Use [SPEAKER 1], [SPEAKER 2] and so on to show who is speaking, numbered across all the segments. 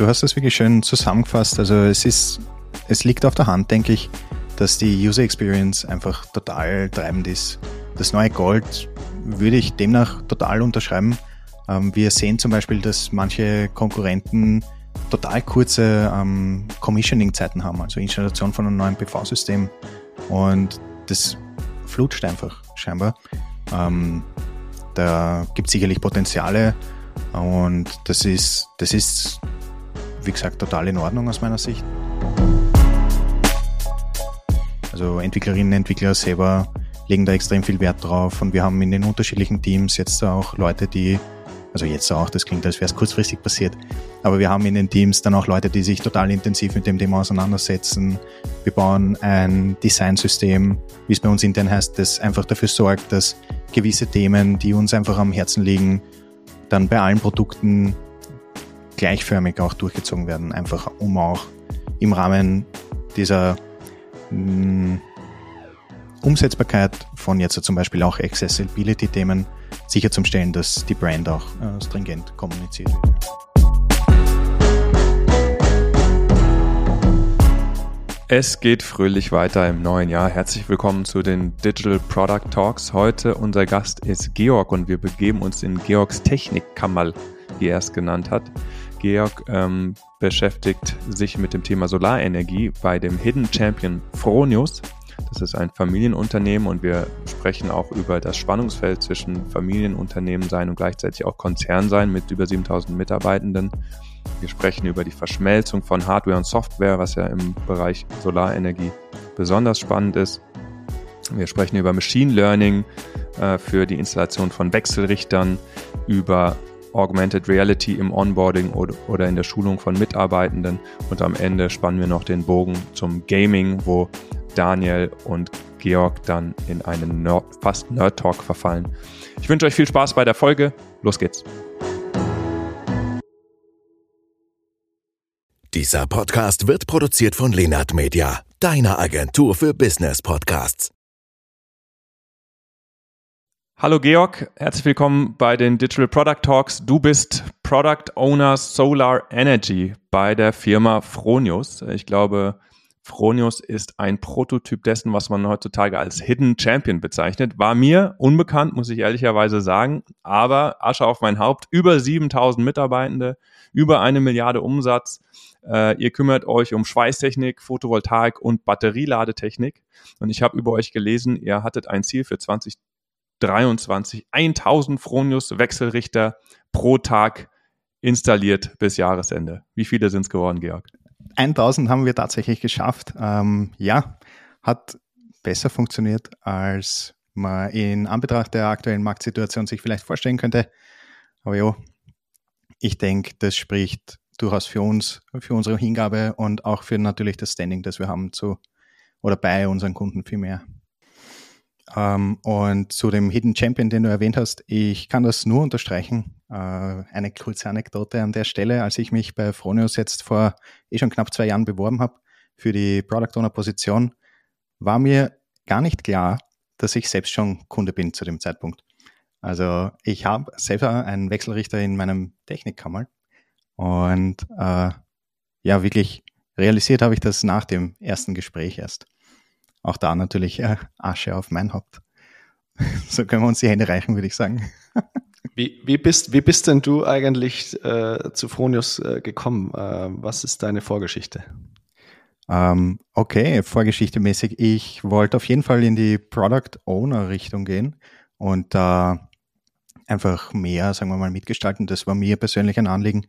[SPEAKER 1] du hast das wirklich schön zusammengefasst. Also es ist, es liegt auf der Hand, denke ich, dass die User Experience einfach total treibend ist. Das neue Gold würde ich demnach total unterschreiben. Ähm, wir sehen zum Beispiel, dass manche Konkurrenten total kurze ähm, Commissioning-Zeiten haben, also Installation von einem neuen PV-System. Und das flutscht einfach scheinbar. Ähm, da gibt es sicherlich Potenziale und das ist, das ist, wie gesagt, total in Ordnung aus meiner Sicht. Also Entwicklerinnen und Entwickler selber legen da extrem viel Wert drauf und wir haben in den unterschiedlichen Teams jetzt auch Leute, die also jetzt auch, das klingt, als wäre es kurzfristig passiert. Aber wir haben in den Teams dann auch Leute, die sich total intensiv mit dem Thema auseinandersetzen. Wir bauen ein Designsystem, wie es bei uns intern heißt, das einfach dafür sorgt, dass gewisse Themen, die uns einfach am Herzen liegen, dann bei allen Produkten gleichförmig auch durchgezogen werden, einfach um auch im Rahmen dieser mh, mm, Umsetzbarkeit von jetzt zum Beispiel auch Accessibility-Themen sicherzustellen, dass die Brand auch äh, stringent kommuniziert wird.
[SPEAKER 2] Es geht fröhlich weiter im neuen Jahr. Herzlich willkommen zu den Digital Product Talks. Heute unser Gast ist Georg und wir begeben uns in Georgs Technikkammer, wie er es genannt hat. Georg ähm, beschäftigt sich mit dem Thema Solarenergie bei dem Hidden Champion Fronius. Das ist ein Familienunternehmen und wir sprechen auch über das Spannungsfeld zwischen Familienunternehmen sein und gleichzeitig auch Konzern sein mit über 7000 Mitarbeitenden. Wir sprechen über die Verschmelzung von Hardware und Software, was ja im Bereich Solarenergie besonders spannend ist. Wir sprechen über Machine Learning äh, für die Installation von Wechselrichtern, über Augmented Reality im Onboarding oder, in der Schulung von Mitarbeitenden und am Ende spannen wir noch den Bogen zum Gaming, wo Daniel und Georg dann in einen Nerd, fast Nerd-Talk verfallen. Ich wünsche euch viel Spaß bei der Folge. Los geht's.
[SPEAKER 3] Dieser Podcast wird produziert von Lenart Media, deiner Agentur für Business Podcasts.
[SPEAKER 2] Hallo Georg, herzlich willkommen bei den Digital Product Talks. Du bist Product Owner Solar Energy bei der Firma Fronius. Ich glaube, Fronius ist ein Prototyp dessen, was man heutzutage als Hidden Champion bezeichnet. War mir unbekannt, muss ich ehrlicherweise sagen, aber Asche auf mein Haupt, über 7000 Mitarbeitende, über eine Milliarde Umsatz. Äh, ihr kümmert euch um Schweißtechnik, Photovoltaik und Batterieladetechnik. Und ich habe über euch gelesen, ihr hattet ein Ziel für 2023, 1000 Fronius Wechselrichter pro Tag installiert bis Jahresende. Wie viele sind es geworden, Georg?
[SPEAKER 1] 1000 haben wir tatsächlich geschafft. Ähm, ja, hat besser funktioniert, als man in Anbetracht der aktuellen Marktsituation sich vielleicht vorstellen könnte. Aber ja, ich denke, das spricht durchaus für uns, für unsere Hingabe und auch für natürlich das Standing, das wir haben zu oder bei unseren Kunden vielmehr. Ähm, und zu dem Hidden Champion, den du erwähnt hast, ich kann das nur unterstreichen. Äh, eine kurze Anekdote an der Stelle, als ich mich bei Fronius jetzt vor eh schon knapp zwei Jahren beworben habe für die Product Owner Position, war mir gar nicht klar, dass ich selbst schon Kunde bin zu dem Zeitpunkt. Also ich habe selber einen Wechselrichter in meinem Technikkammer und äh, ja, wirklich realisiert habe ich das nach dem ersten Gespräch erst auch da natürlich äh, Asche auf mein Haupt. so können wir uns die Hände reichen, würde ich sagen.
[SPEAKER 4] wie, wie, bist, wie bist denn du eigentlich äh, zu Fronius äh, gekommen? Äh, was ist deine Vorgeschichte?
[SPEAKER 1] Ähm, okay, vorgeschichtemäßig. Ich wollte auf jeden Fall in die Product Owner Richtung gehen und da einfach mehr, sagen wir mal, mitgestalten. Das war mir persönlich ein Anliegen.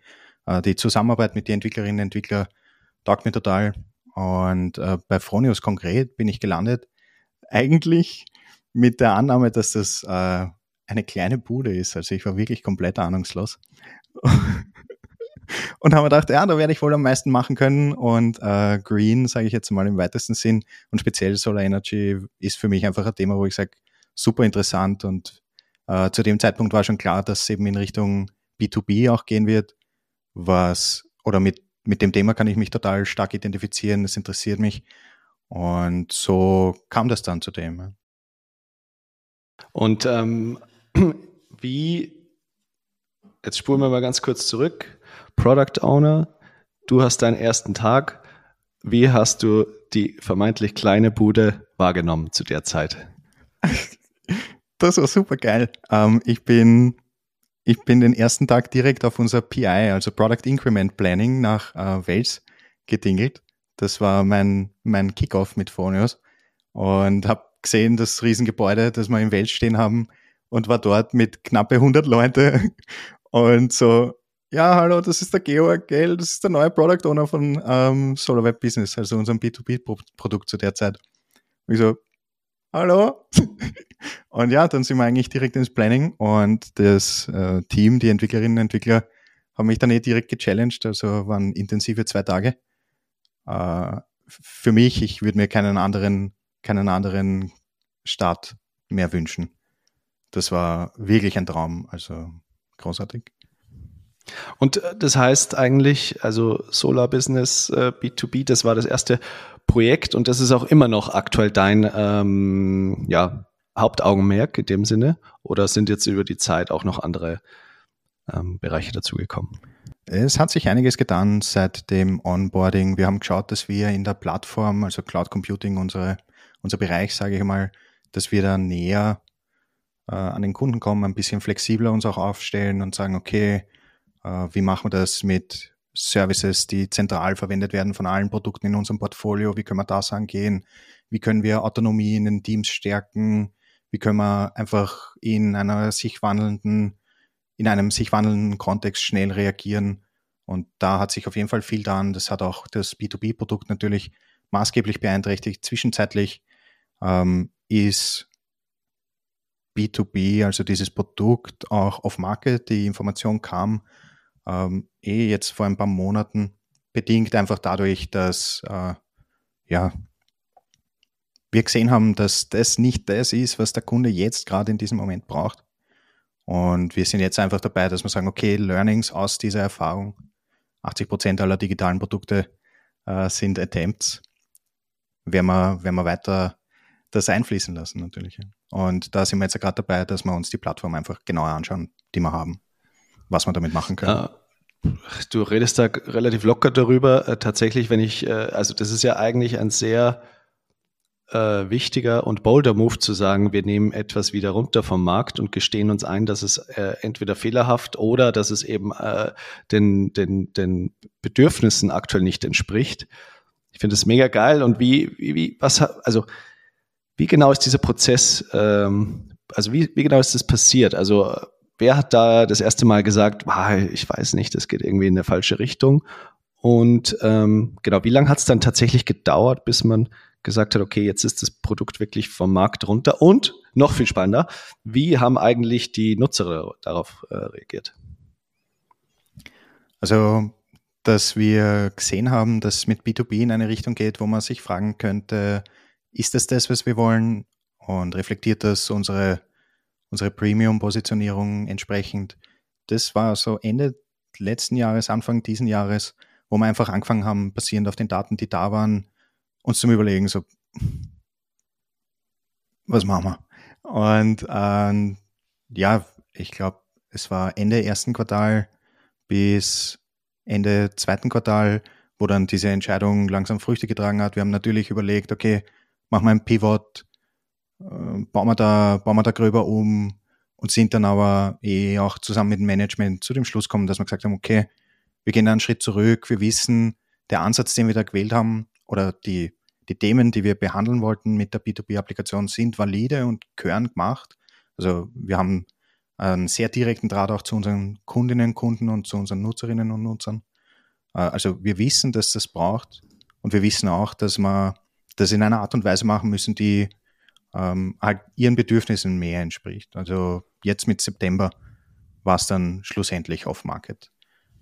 [SPEAKER 1] Äh, die Zusammenarbeit mit den Entwicklerinnen und Entwicklern taugt mir total. Und äh, bei Fronius konkret bin ich gelandet, eigentlich mit der Annahme, dass das äh, eine kleine Bude ist. Also ich war wirklich komplett ahnungslos. und habe mir gedacht, ja, da werde ich wohl am meisten machen können. Und äh, Green, sage ich jetzt mal im weitesten Sinn, und speziell Solar Energy ist für mich einfach ein Thema, wo ich sage, super interessant. Und äh, zu dem Zeitpunkt war schon klar, dass es eben in Richtung B2B auch gehen wird, was oder mit mit dem Thema kann ich mich total stark identifizieren, das interessiert mich. Und so kam das dann zu dem.
[SPEAKER 4] Und ähm, wie, jetzt spulen wir mal ganz kurz zurück, Product Owner, du hast deinen ersten Tag. Wie hast du die vermeintlich kleine Bude wahrgenommen zu der Zeit?
[SPEAKER 1] Das war super geil. Ähm, ich bin ich bin den ersten Tag direkt auf unser PI, also Product Increment Planning, nach äh, Wales gedingelt. Das war mein, mein Kickoff mit Phonios und habe gesehen, das Riesengebäude, das wir in Wales stehen haben und war dort mit knappe 100 Leute und so, ja, hallo, das ist der Georg, gell, das ist der neue Product Owner von ähm, SolarWeb Business, also unserem B2B-Produkt zu der Zeit. Und ich so, hallo? und ja, dann sind wir eigentlich direkt ins Planning und das äh, Team, die Entwicklerinnen und Entwickler, haben mich dann eh direkt gechallenged, also waren intensive zwei Tage. Äh, für mich, ich würde mir keinen anderen, keinen anderen Start mehr wünschen. Das war wirklich ein Traum, also großartig.
[SPEAKER 4] Und äh, das heißt eigentlich, also Solar Business äh, B2B, das war das erste Projekt und das ist auch immer noch aktuell dein ähm, ja, Hauptaugenmerk in dem Sinne? Oder sind jetzt über die Zeit auch noch andere ähm, Bereiche dazugekommen?
[SPEAKER 1] Es hat sich einiges getan seit dem Onboarding. Wir haben geschaut, dass wir in der Plattform, also Cloud Computing, unsere, unser Bereich, sage ich mal, dass wir da näher äh, an den Kunden kommen, ein bisschen flexibler uns auch aufstellen und sagen, okay, äh, wie machen wir das mit Services, die zentral verwendet werden von allen Produkten in unserem Portfolio? Wie können wir das angehen? Wie können wir Autonomie in den Teams stärken? Wie können wir einfach in einer sich wandelnden, in einem sich wandelnden Kontext schnell reagieren? Und da hat sich auf jeden Fall viel dran. Das hat auch das B2B-Produkt natürlich maßgeblich beeinträchtigt. Zwischenzeitlich ähm, ist B2B, also dieses Produkt auch auf Market. Die Information kam ähm, eh jetzt vor ein paar Monaten, bedingt einfach dadurch, dass äh, ja, wir gesehen haben, dass das nicht das ist, was der Kunde jetzt gerade in diesem Moment braucht. Und wir sind jetzt einfach dabei, dass wir sagen, okay, Learnings aus dieser Erfahrung, 80 Prozent aller digitalen Produkte äh, sind Attempts, werden wir, werden wir weiter das einfließen lassen natürlich. Und da sind wir jetzt gerade dabei, dass wir uns die Plattform einfach genauer anschauen, die wir haben was man damit machen kann.
[SPEAKER 4] Du redest da relativ locker darüber. Äh, tatsächlich, wenn ich, äh, also das ist ja eigentlich ein sehr äh, wichtiger und bolder Move zu sagen, wir nehmen etwas wieder runter vom Markt und gestehen uns ein, dass es äh, entweder fehlerhaft oder dass es eben äh, den, den, den Bedürfnissen aktuell nicht entspricht. Ich finde es mega geil und wie, wie, wie, was, also wie genau ist dieser Prozess, ähm, also wie, wie genau ist das passiert? Also wer hat da das erste Mal gesagt, ah, ich weiß nicht, das geht irgendwie in eine falsche Richtung? Und ähm, genau, wie lange hat es dann tatsächlich gedauert, bis man gesagt hat, okay, jetzt ist das Produkt wirklich vom Markt runter? Und noch viel spannender, wie haben eigentlich die Nutzer darauf äh, reagiert?
[SPEAKER 1] Also, dass wir gesehen haben, dass es mit B2B in eine Richtung geht, wo man sich fragen könnte, ist das das, was wir wollen? Und reflektiert das unsere unsere Premium-Positionierung entsprechend. Das war so Ende letzten Jahres, Anfang diesen Jahres, wo wir einfach angefangen haben, basierend auf den Daten, die da waren, uns zum Überlegen, so, was machen wir? Und ähm, ja, ich glaube, es war Ende ersten Quartal bis Ende zweiten Quartal, wo dann diese Entscheidung langsam Früchte getragen hat. Wir haben natürlich überlegt, okay, machen wir ein Pivot, äh, bauen, wir da, bauen wir da gröber um und sind dann aber eh auch zusammen mit dem Management zu dem Schluss gekommen, dass wir gesagt haben, okay, wir gehen da einen Schritt zurück, wir wissen, der Ansatz, den wir da gewählt haben oder die, die Themen, die wir behandeln wollten mit der B2B-Applikation, sind valide und gehören gemacht. Also wir haben einen sehr direkten Draht auch zu unseren Kundinnen, Kunden und zu unseren Nutzerinnen und Nutzern. Äh, also wir wissen, dass das braucht und wir wissen auch, dass wir das in einer Art und Weise machen müssen, die ähm, ihren Bedürfnissen mehr entspricht. Also jetzt mit September war es dann schlussendlich off-market.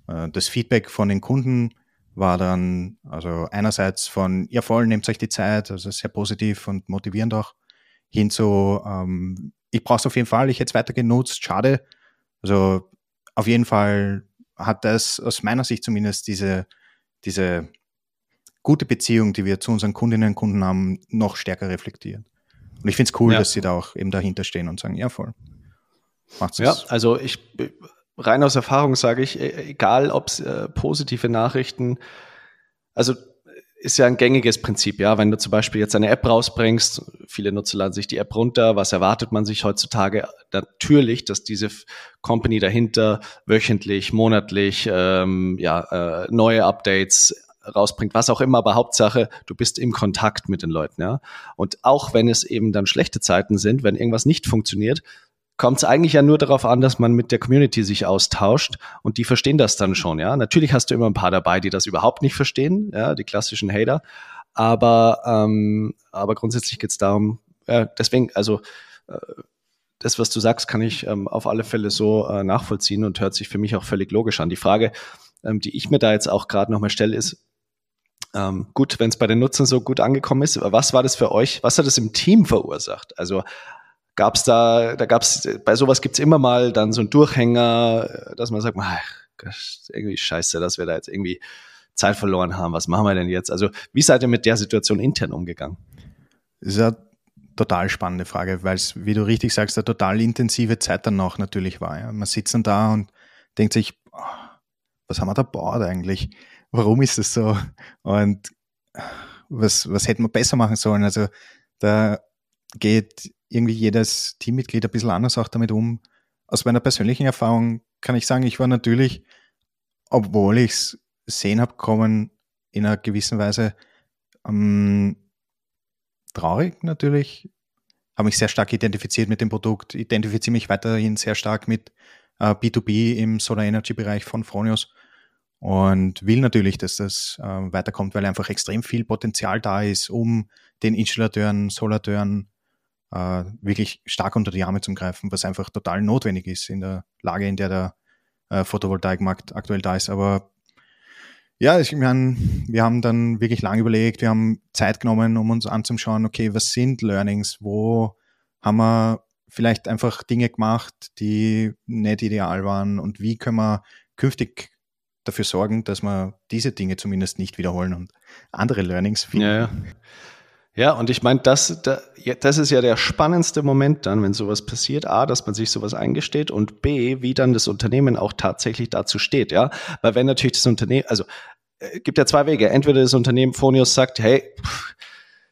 [SPEAKER 1] Äh, das Feedback von den Kunden war dann, also einerseits von, ja voll, nehmt euch die Zeit, also sehr positiv und motivierend auch, hin zu, ähm, ich brauche es auf jeden Fall, ich hätte es weiter genutzt, schade. Also auf jeden Fall hat das aus meiner Sicht zumindest diese, diese gute Beziehung, die wir zu unseren Kundinnen und Kunden haben, noch stärker reflektiert. Und ich finde es cool, ja. dass sie da auch eben dahinter stehen und sagen, ja, voll.
[SPEAKER 4] Macht's ja, also ich rein aus Erfahrung sage ich, e, egal ob es äh, positive Nachrichten, also ist ja ein gängiges Prinzip, ja. Wenn du zum Beispiel jetzt eine App rausbringst, viele Nutzer laden sich die App runter, was erwartet man sich heutzutage? Natürlich, dass diese Company dahinter wöchentlich, monatlich, ähm, ja, äh, neue Updates rausbringt, was auch immer, aber Hauptsache, du bist im Kontakt mit den Leuten, ja. Und auch wenn es eben dann schlechte Zeiten sind, wenn irgendwas nicht funktioniert, kommt es eigentlich ja nur darauf an, dass man mit der Community sich austauscht und die verstehen das dann schon, ja. Natürlich hast du immer ein paar dabei, die das überhaupt nicht verstehen, ja, die klassischen Hater. Aber, ähm, aber grundsätzlich geht es darum, äh, deswegen, also äh, das, was du sagst, kann ich ähm, auf alle Fälle so äh, nachvollziehen und hört sich für mich auch völlig logisch an. Die Frage, ähm, die ich mir da jetzt auch gerade nochmal stelle, ist, ähm, gut, wenn es bei den Nutzern so gut angekommen ist, was war das für euch? Was hat das im Team verursacht? Also gab es da, da gab es, bei sowas gibt es immer mal dann so einen Durchhänger, dass man sagt, ach, irgendwie scheiße, dass wir da jetzt irgendwie Zeit verloren haben. Was machen wir denn jetzt? Also, wie seid ihr mit der Situation intern umgegangen?
[SPEAKER 1] Das ist eine total spannende Frage, weil es, wie du richtig sagst, eine total intensive Zeit dann noch natürlich war. Ja. Man sitzt dann da und denkt sich, was haben wir da baut eigentlich? Warum ist das so? Und was, was hätten wir besser machen sollen? Also da geht irgendwie jedes Teammitglied ein bisschen anders auch damit um. Aus meiner persönlichen Erfahrung kann ich sagen, ich war natürlich, obwohl ich es sehen habe kommen, in einer gewissen Weise ähm, traurig natürlich, habe mich sehr stark identifiziert mit dem Produkt, identifiziere mich weiterhin sehr stark mit äh, B2B im Solar Energy Bereich von Fronius und will natürlich, dass das äh, weiterkommt, weil einfach extrem viel Potenzial da ist, um den Installateuren, Solateuren, äh, wirklich stark unter die Arme zu greifen, was einfach total notwendig ist in der Lage, in der der äh, Photovoltaikmarkt aktuell da ist. Aber ja, ich meine, wir haben dann wirklich lange überlegt, wir haben Zeit genommen, um uns anzuschauen, okay, was sind Learnings, wo haben wir vielleicht einfach Dinge gemacht, die nicht ideal waren und wie können wir künftig dafür sorgen, dass wir diese Dinge zumindest nicht wiederholen und andere Learnings
[SPEAKER 4] finden. Ja, ja. Und ich meine, das, das ist ja der spannendste Moment dann, wenn sowas passiert. A, dass man sich sowas eingesteht und B, wie dann das Unternehmen auch tatsächlich dazu steht, ja. Weil wenn natürlich das Unternehmen, also äh, gibt ja zwei Wege. Entweder das Unternehmen Phonius sagt, hey, pff,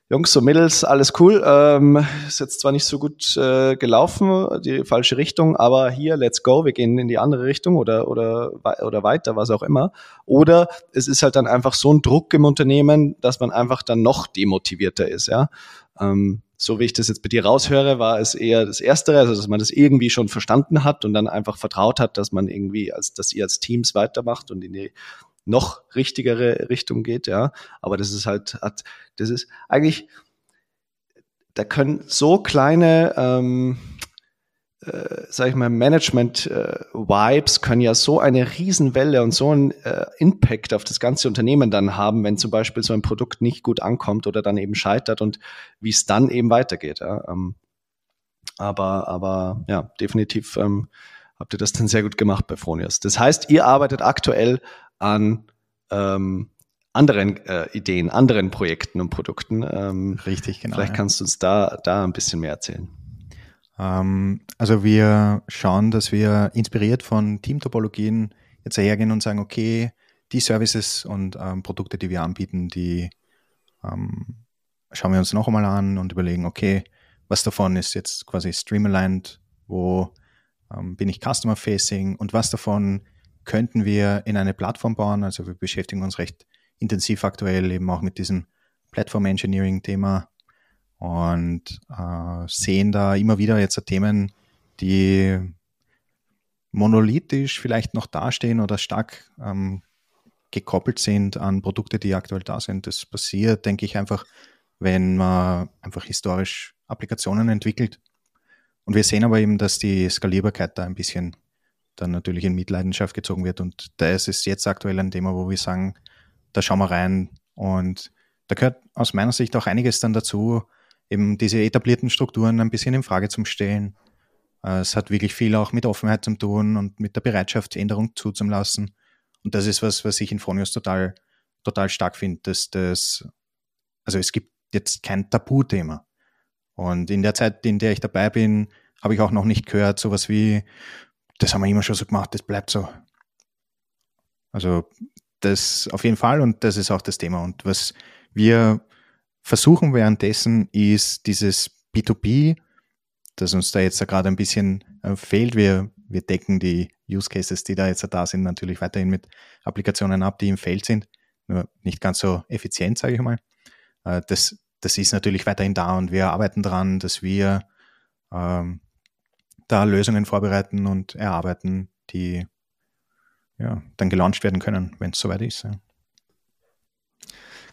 [SPEAKER 4] Jungs, so Mittels, alles cool. Ähm, ist jetzt zwar nicht so gut äh, gelaufen, die falsche Richtung, aber hier, let's go, wir gehen in die andere Richtung oder, oder, oder weiter, was auch immer. Oder es ist halt dann einfach so ein Druck im Unternehmen, dass man einfach dann noch demotivierter ist, ja. Ähm, so wie ich das jetzt bei dir raushöre, war es eher das Erstere, also dass man das irgendwie schon verstanden hat und dann einfach vertraut hat, dass man irgendwie, als dass ihr als Teams weitermacht und in die noch richtigere Richtung geht, ja. Aber das ist halt, hat, das ist eigentlich, da können so kleine, ähm, äh, sag ich mal, Management-Vibes äh, können ja so eine Riesenwelle und so einen äh, Impact auf das ganze Unternehmen dann haben, wenn zum Beispiel so ein Produkt nicht gut ankommt oder dann eben scheitert und wie es dann eben weitergeht. Ja. Ähm, aber, aber ja, definitiv ähm, habt ihr das dann sehr gut gemacht bei Fronius. Das heißt, ihr arbeitet aktuell an ähm, anderen äh, Ideen, anderen Projekten und Produkten. Ähm,
[SPEAKER 1] Richtig, genau.
[SPEAKER 4] Vielleicht kannst du uns da, da ein bisschen mehr erzählen.
[SPEAKER 1] Ähm, also wir schauen, dass wir inspiriert von Teamtopologien jetzt hergehen und sagen, okay, die Services und ähm, Produkte, die wir anbieten, die ähm, schauen wir uns noch einmal an und überlegen, okay, was davon ist jetzt quasi streamlined, wo ähm, bin ich Customer-Facing und was davon könnten wir in eine Plattform bauen. Also wir beschäftigen uns recht intensiv aktuell eben auch mit diesem Platform Engineering Thema und äh, sehen da immer wieder jetzt Themen, die monolithisch vielleicht noch dastehen oder stark ähm, gekoppelt sind an Produkte, die aktuell da sind. Das passiert, denke ich, einfach, wenn man einfach historisch Applikationen entwickelt. Und wir sehen aber eben, dass die Skalierbarkeit da ein bisschen dann natürlich in Mitleidenschaft gezogen wird. Und das ist jetzt aktuell ein Thema, wo wir sagen, da schauen wir rein. Und da gehört aus meiner Sicht auch einiges dann dazu, eben diese etablierten Strukturen ein bisschen in Frage zu stellen. Äh, es hat wirklich viel auch mit Offenheit zu tun und mit der Bereitschaft, Änderungen zuzulassen. Und das ist was, was ich in Fronius total, total stark finde, dass das, also es gibt jetzt kein Tabuthema. Und in der Zeit, in der ich dabei bin, habe ich auch noch nicht gehört, sowas wie, das haben wir immer schon so gemacht, das bleibt so. Also das auf jeden Fall und das ist auch das Thema. Und was wir versuchen währenddessen ist dieses B2B, das uns da jetzt gerade ein bisschen äh, fehlt. Wir, wir decken die Use Cases, die da jetzt da sind, natürlich weiterhin mit Applikationen ab, die im Feld sind. Nur nicht ganz so effizient, sage ich mal. Äh, das, das ist natürlich weiterhin da und wir arbeiten daran, dass wir ähm, da Lösungen vorbereiten und erarbeiten, die ja, dann gelauncht werden können, wenn es soweit ist. Ja.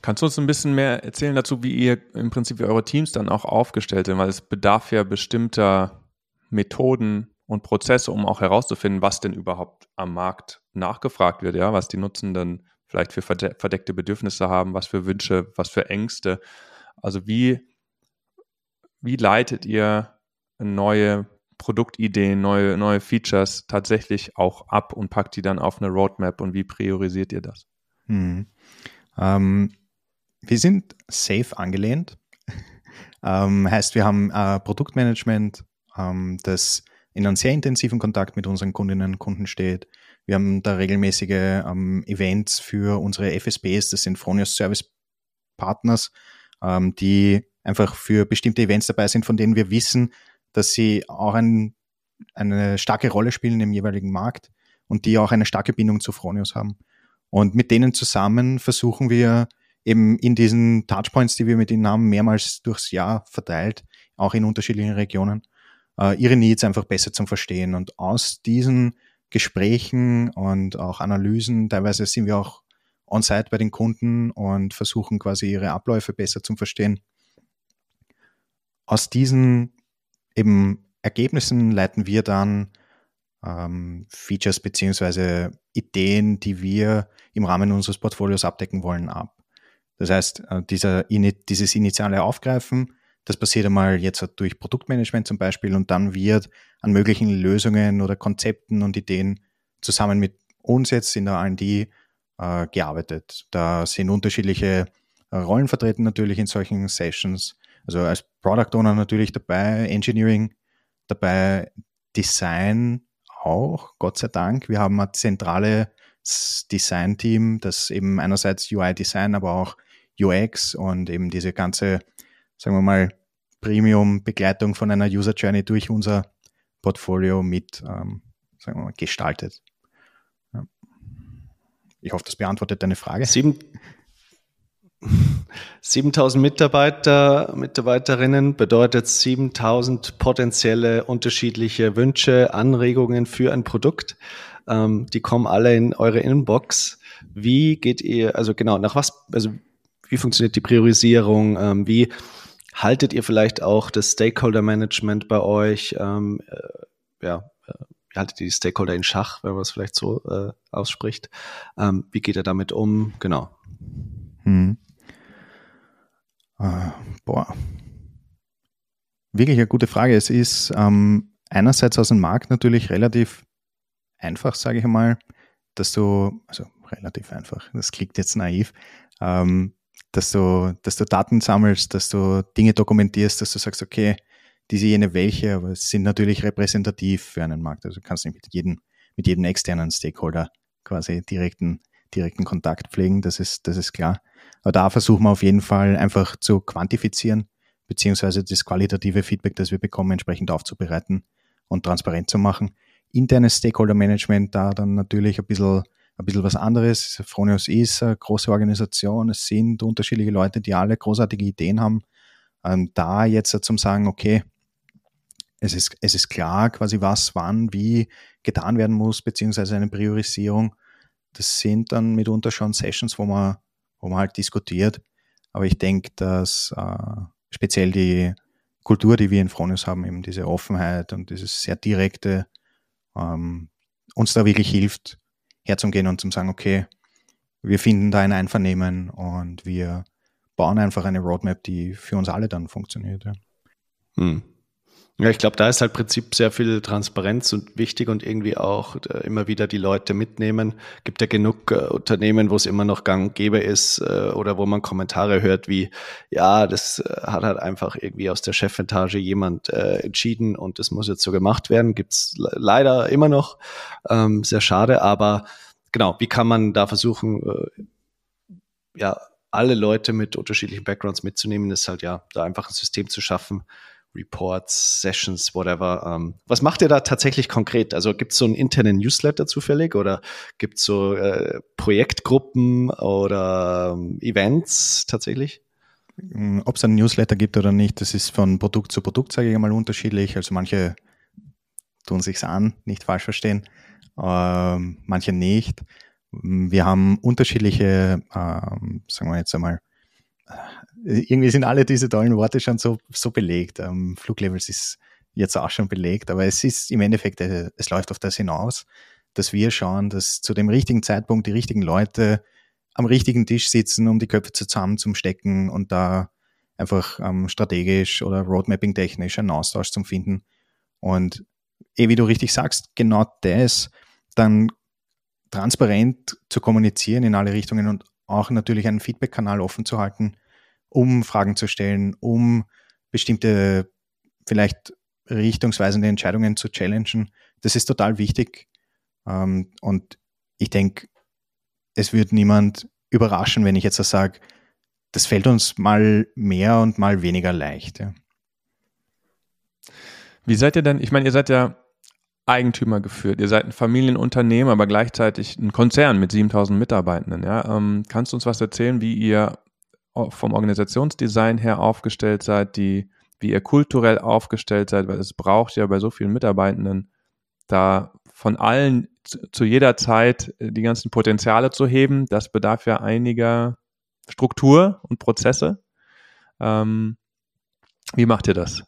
[SPEAKER 2] Kannst du uns ein bisschen mehr erzählen dazu, wie ihr im Prinzip eure Teams dann auch aufgestellt sind? Weil es bedarf ja bestimmter Methoden und Prozesse, um auch herauszufinden, was denn überhaupt am Markt nachgefragt wird, ja, was die Nutzenden vielleicht für verdeckte Bedürfnisse haben, was für Wünsche, was für Ängste. Also wie, wie leitet ihr neue Produktideen, neue, neue Features tatsächlich auch ab und packt die dann auf eine Roadmap und wie priorisiert ihr das?
[SPEAKER 1] Hm. Ähm, wir sind safe angelehnt. ähm, heißt, wir haben äh, Produktmanagement, ähm, das in einem sehr intensiven Kontakt mit unseren Kundinnen und Kunden steht. Wir haben da regelmäßige ähm, Events für unsere FSBs, das sind Fronius Service Partners, ähm, die einfach für bestimmte Events dabei sind, von denen wir wissen, dass sie auch ein, eine starke Rolle spielen im jeweiligen Markt und die auch eine starke Bindung zu Fronius haben. Und mit denen zusammen versuchen wir eben in diesen Touchpoints, die wir mit ihnen haben, mehrmals durchs Jahr verteilt, auch in unterschiedlichen Regionen, äh, ihre Needs einfach besser zu verstehen. Und aus diesen Gesprächen und auch Analysen, teilweise sind wir auch on-site bei den Kunden und versuchen quasi ihre Abläufe besser zu verstehen. Aus diesen eben Ergebnissen leiten wir dann ähm, Features beziehungsweise Ideen, die wir im Rahmen unseres Portfolios abdecken wollen, ab. Das heißt, äh, dieser, dieses initiale Aufgreifen, das passiert einmal jetzt durch Produktmanagement zum Beispiel und dann wird an möglichen Lösungen oder Konzepten und Ideen zusammen mit uns jetzt in der R&D äh, gearbeitet. Da sind unterschiedliche Rollen vertreten natürlich in solchen Sessions. Also als Product Owner natürlich dabei, Engineering dabei, Design auch, Gott sei Dank. Wir haben ein zentrales Design-Team, das eben einerseits UI-Design, aber auch UX und eben diese ganze, sagen wir mal, Premium-Begleitung von einer User Journey durch unser Portfolio mit, ähm, sagen wir mal, gestaltet. Ich hoffe, das beantwortet deine Frage.
[SPEAKER 4] Sieben, 7000 Mitarbeiter, Mitarbeiterinnen bedeutet 7000 potenzielle unterschiedliche Wünsche, Anregungen für ein Produkt. Ähm, die kommen alle in eure Inbox. Wie geht ihr, also genau, nach was, also wie funktioniert die Priorisierung? Ähm, wie haltet ihr vielleicht auch das Stakeholder Management bei euch? Ähm, äh, ja, äh, wie haltet ihr die Stakeholder in Schach, wenn man es vielleicht so äh, ausspricht? Ähm, wie geht ihr damit um? Genau. Hm.
[SPEAKER 1] Äh, boah. Wirklich eine gute Frage. Es ist ähm, einerseits aus dem Markt natürlich relativ einfach, sage ich einmal, dass du, also relativ einfach, das klingt jetzt naiv, ähm, dass du, dass du Daten sammelst, dass du Dinge dokumentierst, dass du sagst, okay, diese jene welche, aber es sind natürlich repräsentativ für einen Markt. Also du kannst nicht mit jedem, mit jedem externen Stakeholder quasi direkten, direkten Kontakt pflegen, das ist, das ist klar. Aber da versuchen wir auf jeden Fall einfach zu quantifizieren, beziehungsweise das qualitative Feedback, das wir bekommen, entsprechend aufzubereiten und transparent zu machen. Internes Stakeholder Management da dann natürlich ein bisschen ein bisschen was anderes. Fronius ist eine große Organisation, es sind unterschiedliche Leute, die alle großartige Ideen haben. Ähm, da jetzt zum sagen, okay, es ist, es ist klar quasi was, wann, wie getan werden muss, beziehungsweise eine Priorisierung. Das sind dann mitunter schon Sessions, wo man, wo man halt diskutiert. Aber ich denke, dass äh, speziell die Kultur, die wir in Fronius haben, eben diese Offenheit und dieses sehr direkte, ähm, uns da wirklich hilft, herzugehen und zu sagen, okay, wir finden da ein Einvernehmen und wir bauen einfach eine Roadmap, die für uns alle dann funktioniert. Ja.
[SPEAKER 4] Hm. Ja, ich glaube, da ist halt Prinzip sehr viel Transparenz und wichtig und irgendwie auch äh, immer wieder die Leute mitnehmen. Gibt ja genug äh, Unternehmen, wo es immer noch gang und gäbe ist äh, oder wo man Kommentare hört wie, ja, das äh, hat halt einfach irgendwie aus der Chefetage jemand äh, entschieden und das muss jetzt so gemacht werden. Gibt's leider immer noch. Ähm, sehr schade, aber genau, wie kann man da versuchen, äh, ja, alle Leute mit unterschiedlichen Backgrounds mitzunehmen, ist halt ja, da einfach ein System zu schaffen, Reports, Sessions, whatever. Ähm, was macht ihr da tatsächlich konkret? Also gibt es so einen internen Newsletter zufällig oder gibt es so äh, Projektgruppen oder ähm, Events tatsächlich?
[SPEAKER 1] Hm, Ob es einen Newsletter gibt oder nicht, das ist von Produkt zu Produkt, sage ich mal, unterschiedlich. Also manche tun sich's an, nicht falsch verstehen, äh, manche nicht. Wir haben unterschiedliche, äh, sagen wir jetzt einmal, irgendwie sind alle diese tollen Worte schon so, so belegt. Ähm, Fluglevels ist jetzt auch schon belegt, aber es ist im Endeffekt, äh, es läuft auf das hinaus, dass wir schauen, dass zu dem richtigen Zeitpunkt die richtigen Leute am richtigen Tisch sitzen, um die Köpfe zusammenzustecken und da einfach ähm, strategisch oder Roadmapping-technisch einen Austausch zu finden. Und eh, wie du richtig sagst, genau das dann transparent zu kommunizieren in alle Richtungen und auch natürlich einen Feedback-Kanal offen zu halten, um Fragen zu stellen, um bestimmte vielleicht richtungsweisende Entscheidungen zu challengen. Das ist total wichtig. Ähm, und ich denke, es wird niemand überraschen, wenn ich jetzt das sage, das fällt uns mal mehr und mal weniger leicht. Ja.
[SPEAKER 2] Wie seid ihr denn, ich meine, ihr seid ja Eigentümer geführt, ihr seid ein Familienunternehmen, aber gleichzeitig ein Konzern mit 7000 Mitarbeitenden. Ja? Ähm, kannst du uns was erzählen, wie ihr vom Organisationsdesign her aufgestellt seid, die, wie ihr kulturell aufgestellt seid, weil es braucht ja bei so vielen Mitarbeitenden da von allen zu, jeder Zeit äh, die ganzen Potenziale zu heben. Das bedarf ja einiger Struktur und Prozesse. Ähm, wie macht ihr das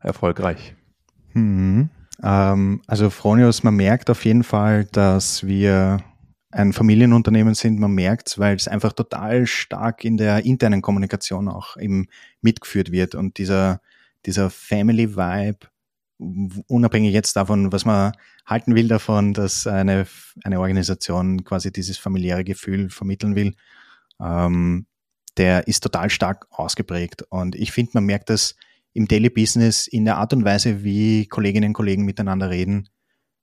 [SPEAKER 2] erfolgreich?
[SPEAKER 1] Hm. Ähm, also Fronius, man merkt auf jeden Fall, dass wir ein Familienunternehmen sind, man merkt es, weil es einfach total stark in der internen Kommunikation auch eben mitgeführt wird und dieser, dieser Family Vibe, unabhängig jetzt davon, was man halten will davon, dass eine, eine Organisation quasi dieses familiäre Gefühl vermitteln will, ähm, der ist total stark ausgeprägt. Und ich finde, man merkt das im Daily Business in der Art und Weise, wie Kolleginnen und Kollegen miteinander reden,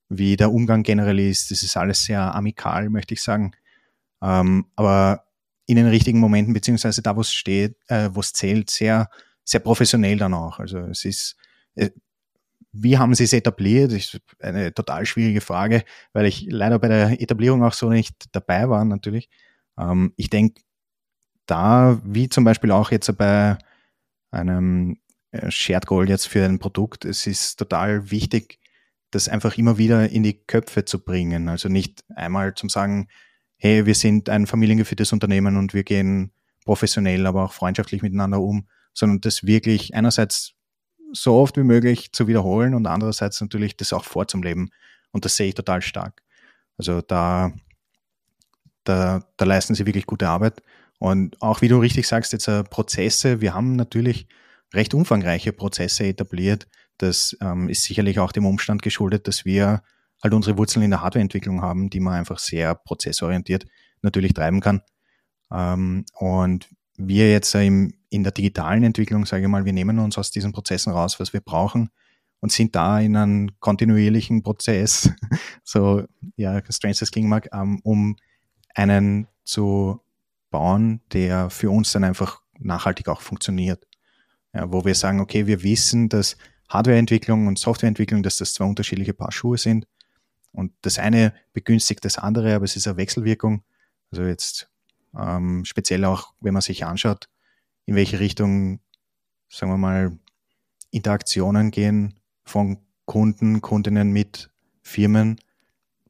[SPEAKER 1] wie der Umgang generell ist. Das ist alles sehr amikal, möchte ich sagen. Ähm, aber in den richtigen Momenten, beziehungsweise da, wo es steht, äh, wo es zählt, sehr, sehr professionell dann auch. Also es ist, äh, wie haben Sie es etabliert? Ist eine total schwierige Frage, weil ich leider bei der Etablierung auch so nicht dabei war, natürlich. Ähm, ich denke, da, wie zum Beispiel auch jetzt bei einem äh, Shared Goal jetzt für ein Produkt, es ist total wichtig, das einfach immer wieder in die Köpfe zu bringen. Also nicht einmal zum sagen, hey, wir sind ein familiengeführtes Unternehmen und wir gehen professionell, aber auch freundschaftlich miteinander um, sondern das wirklich einerseits so oft wie möglich zu wiederholen und andererseits natürlich das auch vorzuleben. Und das sehe ich total stark. Also da, da, da leisten sie wirklich gute Arbeit. Und auch wie du richtig sagst, jetzt äh, Prozesse, wir haben natürlich recht umfangreiche Prozesse etabliert, das ähm, ist sicherlich auch dem Umstand geschuldet, dass wir halt unsere Wurzeln in der Hardwareentwicklung haben, die man einfach sehr prozessorientiert natürlich treiben kann. Ähm, und wir jetzt im, in der digitalen Entwicklung, sage ich mal, wir nehmen uns aus diesen Prozessen raus, was wir brauchen und sind da in einem kontinuierlichen Prozess, so ja, strange das klingen mag, ähm, um einen zu bauen, der für uns dann einfach nachhaltig auch funktioniert. Ja, wo wir sagen, okay, wir wissen, dass Hardwareentwicklung und Softwareentwicklung, dass das zwei unterschiedliche Paar Schuhe sind. Und das eine begünstigt das andere, aber es ist eine Wechselwirkung. Also jetzt ähm, speziell auch, wenn man sich anschaut, in welche Richtung, sagen wir mal, Interaktionen gehen von Kunden, Kundinnen mit Firmen,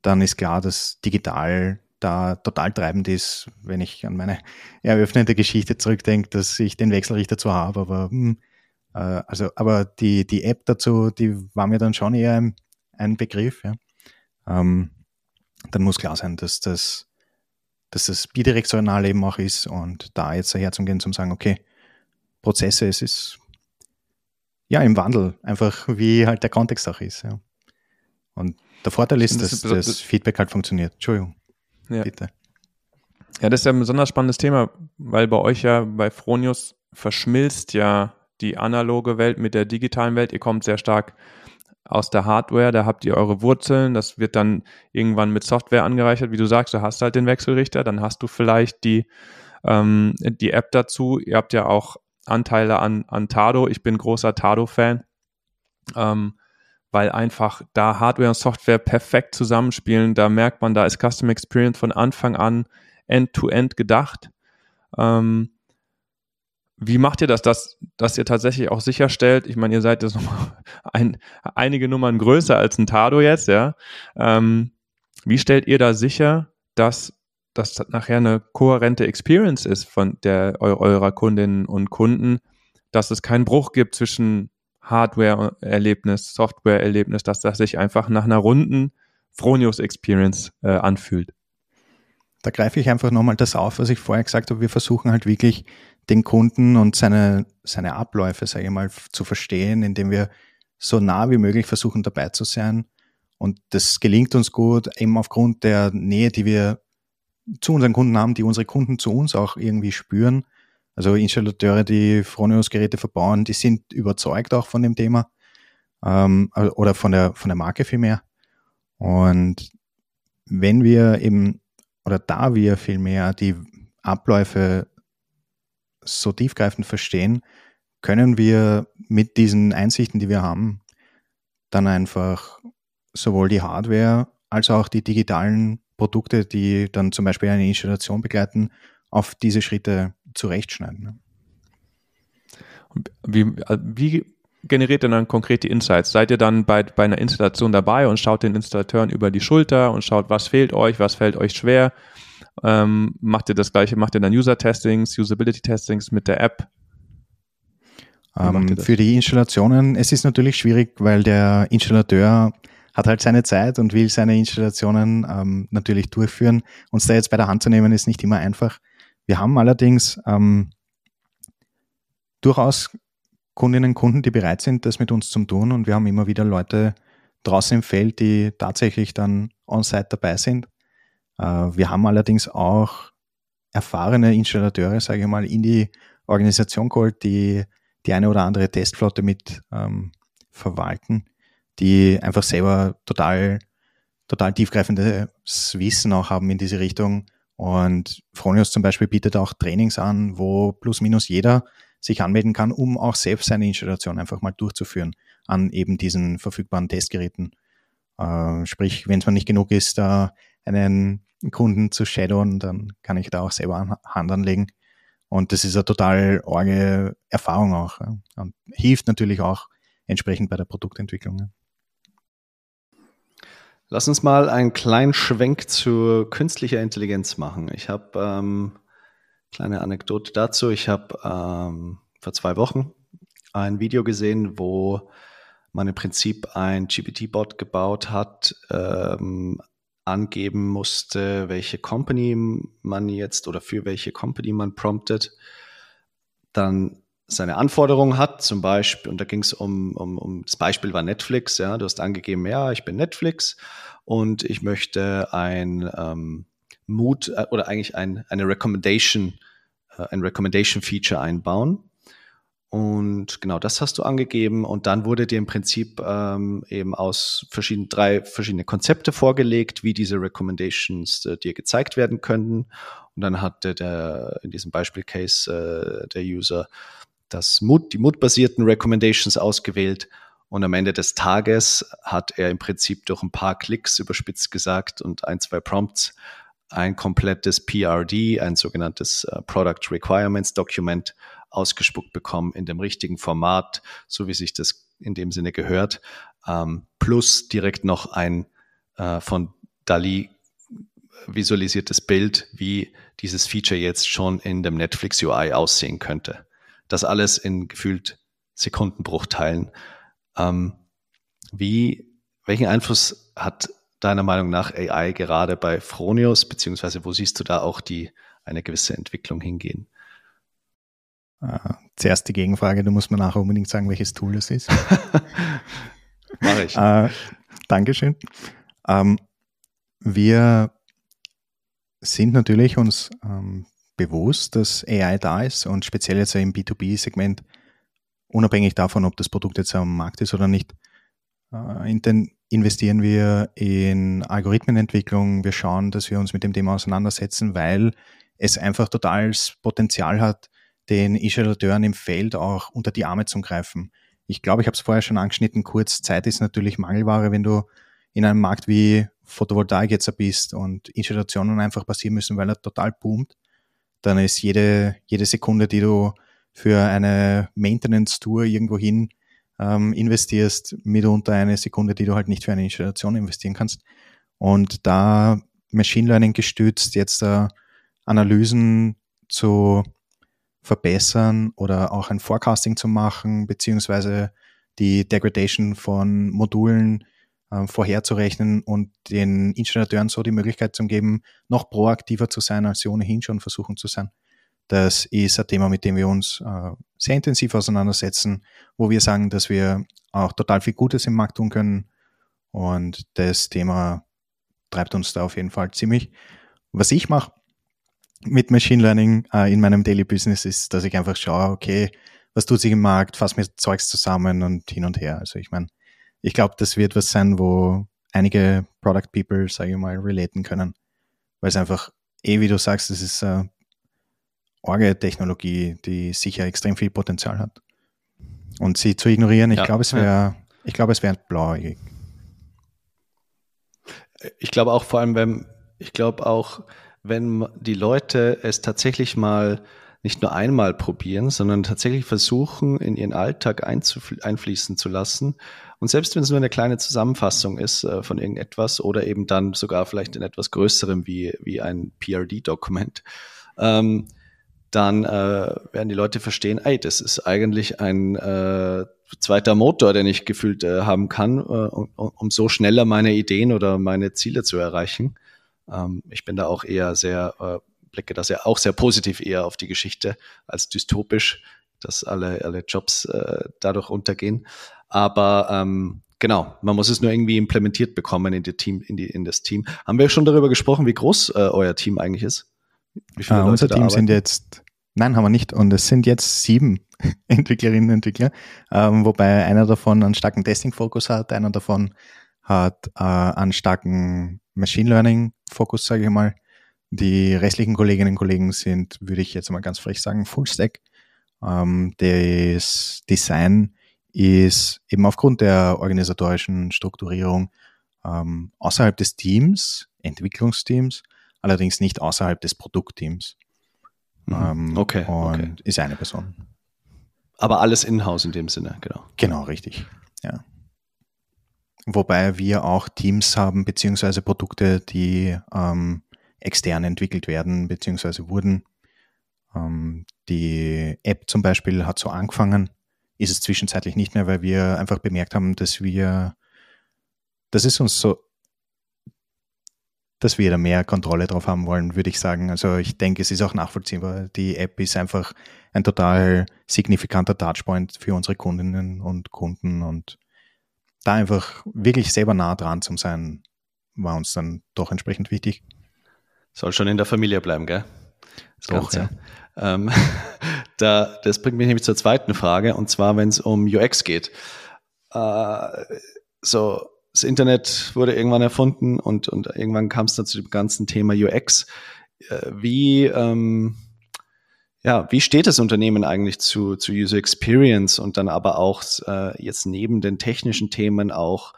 [SPEAKER 1] dann ist klar, dass digital da total treibend ist, wenn ich an meine eröffnende Geschichte zurückdenke, dass ich den Wechselrichter zwar habe, aber hm, also, aber die, die App dazu, die war mir dann schon eher ein, ein Begriff. Ja. Ähm, dann muss klar sein, dass das, dass das bidirektional eben auch ist und da jetzt herzugehen zum sagen, okay, Prozesse, es ist ja, im Wandel, einfach wie halt der Kontext auch ist. Ja. Und der Vorteil ist, das dass das Feedback halt funktioniert. Entschuldigung.
[SPEAKER 2] Ja. Bitte. Ja, das ist ja ein besonders spannendes Thema, weil bei euch ja bei Fronius verschmilzt ja die analoge Welt mit der digitalen Welt. Ihr kommt sehr stark aus der Hardware, da habt ihr eure Wurzeln, das wird dann irgendwann mit Software angereichert, wie du sagst, du hast halt den Wechselrichter, dann hast du vielleicht die, ähm, die App dazu. Ihr habt ja auch Anteile an, an Tado. Ich bin großer Tado-Fan, ähm, weil einfach da Hardware und Software perfekt zusammenspielen. Da merkt man, da ist Custom Experience von Anfang an end-to-end -end gedacht. Ähm, wie macht ihr das, dass, dass ihr tatsächlich auch sicherstellt, ich meine, ihr seid jetzt nochmal ein, einige Nummern größer als ein Tado jetzt, ja. Ähm, wie stellt ihr da sicher, dass das nachher eine kohärente Experience ist von der eurer Kundinnen und Kunden, dass es keinen Bruch gibt zwischen Hardware-Erlebnis, Software-Erlebnis, dass das sich einfach nach einer runden Fronius-Experience äh, anfühlt.
[SPEAKER 1] Da greife ich einfach nochmal das auf, was ich vorher gesagt habe. Wir versuchen halt wirklich den Kunden und seine, seine Abläufe, sage ich mal, zu verstehen, indem wir so nah wie möglich versuchen dabei zu sein. Und das gelingt uns gut, eben aufgrund der Nähe, die wir zu unseren Kunden haben, die unsere Kunden zu uns auch irgendwie spüren. Also Installateure, die Fronius-Geräte verbauen, die sind überzeugt auch von dem Thema ähm, oder von der, von der Marke vielmehr. Und wenn wir eben, oder da wir vielmehr die Abläufe so tiefgreifend verstehen, können wir mit diesen Einsichten, die wir haben, dann einfach sowohl die Hardware als auch die digitalen Produkte, die dann zum Beispiel eine Installation begleiten, auf diese Schritte zurechtschneiden.
[SPEAKER 2] Wie, wie generiert ihr dann konkrete Insights? Seid ihr dann bei, bei einer Installation dabei und schaut den Installateuren über die Schulter und schaut, was fehlt euch, was fällt euch schwer? Ähm, macht ihr das gleiche, macht ihr dann User-Testings, Usability-Testings mit der App?
[SPEAKER 1] Ähm, für die Installationen, es ist natürlich schwierig, weil der Installateur hat halt seine Zeit und will seine Installationen ähm, natürlich durchführen. Uns da jetzt bei der Hand zu nehmen, ist nicht immer einfach. Wir haben allerdings ähm, durchaus Kundinnen und Kunden, die bereit sind, das mit uns zu tun. Und wir haben immer wieder Leute draußen im Feld, die tatsächlich dann on-site dabei sind. Äh, wir haben allerdings auch erfahrene Installateure, sage ich mal, in die Organisation geholt, die die eine oder andere Testflotte mit ähm, verwalten die einfach selber total, total tiefgreifendes Wissen auch haben in diese Richtung. Und Fronius zum Beispiel bietet auch Trainings an, wo plus minus jeder sich anmelden kann, um auch selbst seine Installation einfach mal durchzuführen an eben diesen verfügbaren Testgeräten. Äh, sprich, wenn es mir nicht genug ist, da einen Kunden zu shadowen, dann kann ich da auch selber Hand anlegen. Und das ist eine total orge Erfahrung auch. Und hilft natürlich auch entsprechend bei der Produktentwicklung.
[SPEAKER 4] Lass uns mal einen kleinen Schwenk zu künstlicher Intelligenz machen. Ich habe ähm, kleine Anekdote dazu. Ich habe ähm, vor zwei Wochen ein Video gesehen, wo man im Prinzip ein GPT-Bot gebaut hat, ähm, angeben musste, welche Company man jetzt oder für welche Company man promptet, dann seine Anforderungen hat, zum Beispiel, und da ging es um, um, um, das Beispiel war Netflix, ja, du hast angegeben, ja, ich bin Netflix und ich möchte ein ähm, Mood äh, oder eigentlich ein, eine Recommendation, äh, ein Recommendation Feature einbauen. Und genau das hast du angegeben und dann wurde dir im Prinzip ähm, eben aus verschiedenen, drei verschiedene Konzepte vorgelegt, wie diese Recommendations äh, dir gezeigt werden könnten. Und dann hatte der in diesem Beispiel-Case äh, der User das Mood, die Mood-basierten Recommendations ausgewählt und am Ende des Tages hat er im Prinzip durch ein paar Klicks überspitzt gesagt und ein, zwei Prompts ein komplettes PRD, ein sogenanntes uh, Product Requirements Document ausgespuckt bekommen in dem richtigen Format, so wie sich das in dem Sinne gehört, ähm, plus direkt noch ein äh, von Dali visualisiertes Bild, wie dieses Feature jetzt schon in dem Netflix UI aussehen könnte. Das alles in gefühlt Sekundenbruchteilen. Ähm, wie, welchen Einfluss hat deiner Meinung nach AI gerade bei Fronius, beziehungsweise wo siehst du da auch die, eine gewisse Entwicklung hingehen?
[SPEAKER 1] Äh, zuerst die Gegenfrage, du musst mir nachher unbedingt sagen, welches Tool das ist.
[SPEAKER 4] Mache ich.
[SPEAKER 1] Äh, Dankeschön. Ähm, wir sind natürlich uns ähm, bewusst, dass AI da ist und speziell jetzt im B2B-Segment, unabhängig davon, ob das Produkt jetzt am Markt ist oder nicht, äh, in den investieren wir in Algorithmenentwicklung. Wir schauen, dass wir uns mit dem Thema auseinandersetzen, weil es einfach totales Potenzial hat, den Installateuren im Feld auch unter die Arme zu greifen. Ich glaube, ich habe es vorher schon angeschnitten, kurz Zeit ist natürlich Mangelware, wenn du in einem Markt wie Photovoltaik jetzt bist und Installationen einfach passieren müssen, weil er total boomt, dann ist jede, jede Sekunde, die du für eine Maintenance-Tour irgendwo hin ähm, investierst, mitunter eine Sekunde, die du halt nicht für eine Installation investieren kannst. Und da Machine Learning gestützt, jetzt äh, Analysen zu verbessern oder auch ein Forecasting zu machen, beziehungsweise die Degradation von Modulen äh, vorherzurechnen und den Installateuren so die Möglichkeit zu geben, noch proaktiver zu sein, als sie ohnehin schon versuchen zu sein. Das ist ein Thema, mit dem wir uns äh, sehr intensiv auseinandersetzen, wo wir sagen, dass wir auch total viel Gutes im Markt tun können. Und das Thema treibt uns da auf jeden Fall ziemlich. Was ich mache mit Machine Learning äh, in meinem Daily Business ist, dass ich einfach schaue, okay, was tut sich im Markt, fasse mir Zeugs zusammen und hin und her. Also ich meine, ich glaube, das wird was sein, wo einige Product People, sage ich mal, relaten können. Weil es einfach, eh wie du sagst, das ist äh, Orge-Technologie, die sicher extrem viel Potenzial hat. Und sie zu ignorieren, ich ja, glaube, es wäre, ja. ich glaube, es wäre blauäugig.
[SPEAKER 4] Ich glaube auch vor allem, wenn, ich glaube auch, wenn die Leute es tatsächlich mal nicht nur einmal probieren, sondern tatsächlich versuchen, in ihren Alltag einfließen zu lassen. Und selbst wenn es nur eine kleine Zusammenfassung ist äh, von irgendetwas oder eben dann sogar vielleicht in etwas Größerem wie, wie ein PRD-Dokument, ähm, dann äh, werden die Leute verstehen, ey, das ist eigentlich ein äh, zweiter Motor, den ich gefühlt äh, haben kann, äh, um, um so schneller meine Ideen oder meine Ziele zu erreichen. Ähm, ich bin da auch eher sehr, äh, blicke das ja auch sehr positiv eher auf die Geschichte als dystopisch, dass alle, alle Jobs äh, dadurch untergehen. Aber ähm, genau, man muss es nur irgendwie implementiert bekommen in, die Team, in, die, in das Team. Haben wir schon darüber gesprochen, wie groß äh, euer Team eigentlich ist?
[SPEAKER 1] Wie viele uh, unser Team sind jetzt Nein, haben wir nicht. Und es sind jetzt sieben Entwicklerinnen und Entwickler, ähm, wobei einer davon einen starken Testing-Fokus hat, einer davon hat äh, einen starken Machine Learning-Fokus, sage ich mal. Die restlichen Kolleginnen und Kollegen sind, würde ich jetzt mal ganz frech sagen, Full-Stack. Ähm, das Design ist eben aufgrund der organisatorischen Strukturierung ähm, außerhalb des Teams, Entwicklungsteams, allerdings nicht außerhalb des Produktteams.
[SPEAKER 4] Mhm. Ähm, okay.
[SPEAKER 1] Und
[SPEAKER 4] okay.
[SPEAKER 1] ist eine Person.
[SPEAKER 4] Aber alles in-house in dem Sinne, genau.
[SPEAKER 1] Genau, richtig. Ja. Wobei wir auch Teams haben, beziehungsweise Produkte, die ähm, extern entwickelt werden, beziehungsweise wurden. Ähm, die App zum Beispiel hat so angefangen, ist es zwischenzeitlich nicht mehr, weil wir einfach bemerkt haben, dass wir, das ist uns so dass wir da mehr Kontrolle drauf haben wollen, würde ich sagen. Also ich denke, es ist auch nachvollziehbar. Die App ist einfach ein total signifikanter Touchpoint für unsere Kundinnen und Kunden und da einfach wirklich selber nah dran zu sein, war uns dann doch entsprechend wichtig.
[SPEAKER 4] Soll schon in der Familie bleiben, gell? Das doch, Ganze. Ja. Ähm, da, das bringt mich nämlich zur zweiten Frage, und zwar, wenn es um UX geht. Äh, so, das Internet wurde irgendwann erfunden und, und irgendwann kam es dann zu dem ganzen Thema UX. Äh, wie, ähm, ja, wie steht das Unternehmen eigentlich zu, zu User Experience und dann aber auch äh, jetzt neben den technischen Themen auch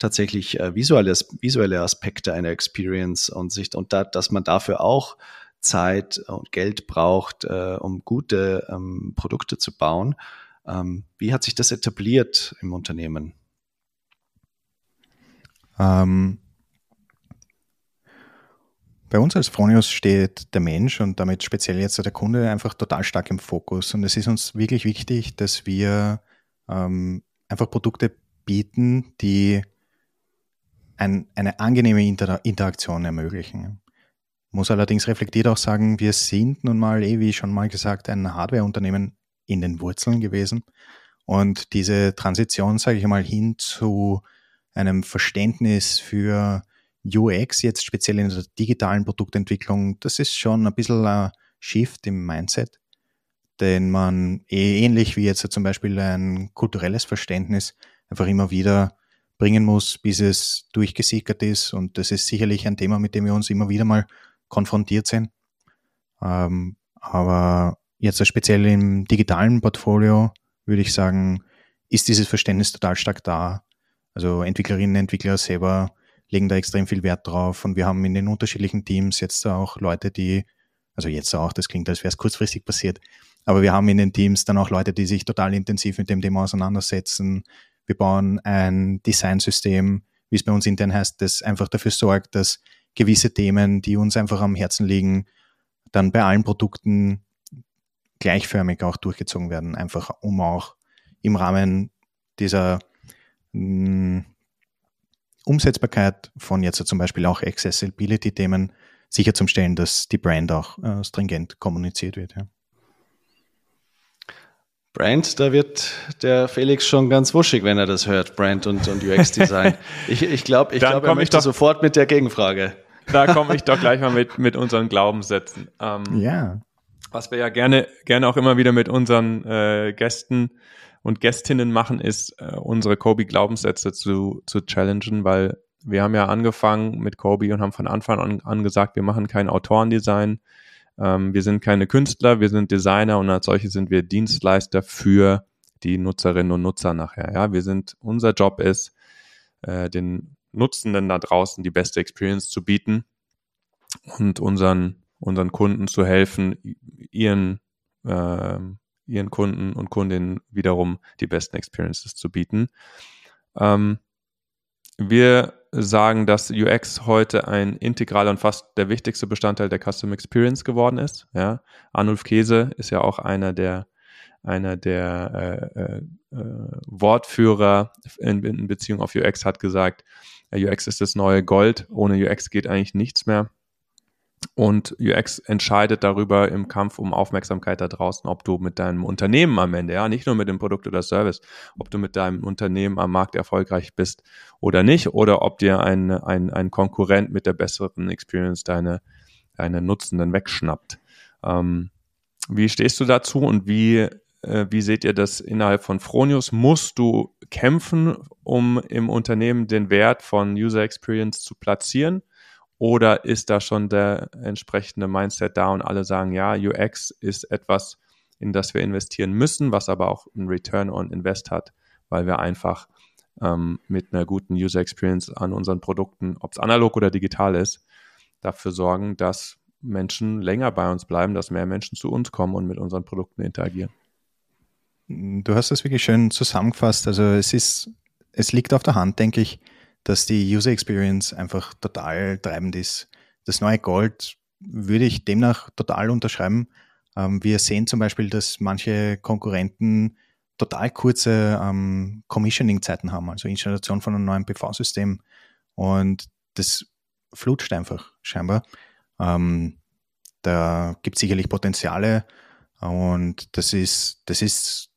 [SPEAKER 4] tatsächlich äh, visuelle, visuelle Aspekte einer Experience und sich und da, dass man dafür auch Zeit und Geld braucht, äh, um gute ähm, Produkte zu bauen. Ähm, wie hat sich das etabliert im Unternehmen?
[SPEAKER 1] Ähm, bei uns als Fronius steht der Mensch und damit speziell jetzt der Kunde einfach total stark im Fokus. Und es ist uns wirklich wichtig, dass wir ähm, einfach Produkte bieten, die ein, eine angenehme Inter Interaktion ermöglichen. Muss allerdings reflektiert auch sagen, wir sind nun mal, eh wie schon mal gesagt, ein Hardware-Unternehmen in den Wurzeln gewesen. Und diese Transition, sage ich mal, hin zu einem Verständnis für UX, jetzt speziell in der digitalen Produktentwicklung, das ist schon ein bisschen ein Shift im Mindset, den man eh ähnlich wie jetzt zum Beispiel ein kulturelles Verständnis einfach immer wieder bringen muss, bis es durchgesickert ist. Und das ist sicherlich ein Thema, mit dem wir uns immer wieder mal konfrontiert sind. Ähm, aber jetzt speziell im digitalen Portfolio würde ich sagen, ist dieses Verständnis total stark da. Also Entwicklerinnen, Entwickler selber legen da extrem viel Wert drauf und wir haben in den unterschiedlichen Teams jetzt auch Leute, die, also jetzt auch, das klingt, als wäre es kurzfristig passiert, aber wir haben in den Teams dann auch Leute, die sich total intensiv mit dem Thema auseinandersetzen. Wir bauen ein Designsystem, wie es bei uns intern heißt, das einfach dafür sorgt, dass gewisse Themen, die uns einfach am Herzen liegen, dann bei allen Produkten gleichförmig auch durchgezogen werden, einfach um auch im Rahmen dieser mh, mm, Umsetzbarkeit von jetzt zum Beispiel auch Accessibility-Themen sicherzustellen, dass die Brand auch äh, stringent kommuniziert wird. Ja.
[SPEAKER 4] Brand, da wird der Felix schon ganz wuschig, wenn er das hört, Brand und, und UX-Design. ich ich glaube, ich glaube, er möchte doch, sofort mit der Gegenfrage.
[SPEAKER 2] Da komme ich doch gleich mal mit, mit unseren Glaubenssätzen.
[SPEAKER 1] Ähm, ja.
[SPEAKER 2] Was wir ja gerne, gerne auch immer wieder mit unseren äh, Gästen und Gästinnen machen, ist äh, unsere Kobe-Glaubenssätze zu, zu challengen, weil wir haben ja angefangen mit Kobe und haben von Anfang an, an gesagt, wir machen kein Autorendesign, ähm, wir sind keine Künstler, wir sind Designer und als solche sind wir Dienstleister für die Nutzerinnen und Nutzer nachher. Ja, wir sind, unser Job ist, äh, den Nutzenden da draußen die beste Experience zu bieten und unseren, unseren Kunden zu helfen, ihren, äh, ihren Kunden und Kundinnen wiederum die besten Experiences zu bieten. Ähm, wir sagen, dass UX heute ein integraler und fast der wichtigste Bestandteil der Custom Experience geworden ist. Ja, Arnulf Käse ist ja auch einer der einer der äh, äh, äh Wortführer in, in Beziehung auf UX hat gesagt, UX ist das neue Gold. Ohne UX geht eigentlich nichts mehr. Und UX entscheidet darüber im Kampf um Aufmerksamkeit da draußen, ob du mit deinem Unternehmen am Ende, ja, nicht nur mit dem Produkt oder Service, ob du mit deinem Unternehmen am Markt erfolgreich bist oder nicht, oder ob dir ein, ein, ein Konkurrent mit der besseren Experience deine, deine Nutzenden wegschnappt. Ähm, wie stehst du dazu und wie, äh, wie seht ihr das innerhalb von Fronius? Musst du kämpfen, um im Unternehmen den Wert von User Experience zu platzieren? Oder ist da schon der entsprechende Mindset da und alle sagen, ja, UX ist etwas, in das wir investieren müssen, was aber auch ein Return on Invest hat, weil wir einfach ähm, mit einer guten User Experience an unseren Produkten, ob es analog oder digital ist, dafür sorgen, dass Menschen länger bei uns bleiben, dass mehr Menschen zu uns kommen und mit unseren Produkten interagieren.
[SPEAKER 1] Du hast das wirklich schön zusammengefasst. Also es ist, es liegt auf der Hand, denke ich, dass die User Experience einfach total treibend ist. Das neue Gold würde ich demnach total unterschreiben. Ähm, wir sehen zum Beispiel, dass manche Konkurrenten total kurze ähm, Commissioning-Zeiten haben, also Installation von einem neuen PV-System. Und das flutscht einfach scheinbar. Ähm, da gibt es sicherlich Potenziale und das ist, das ist,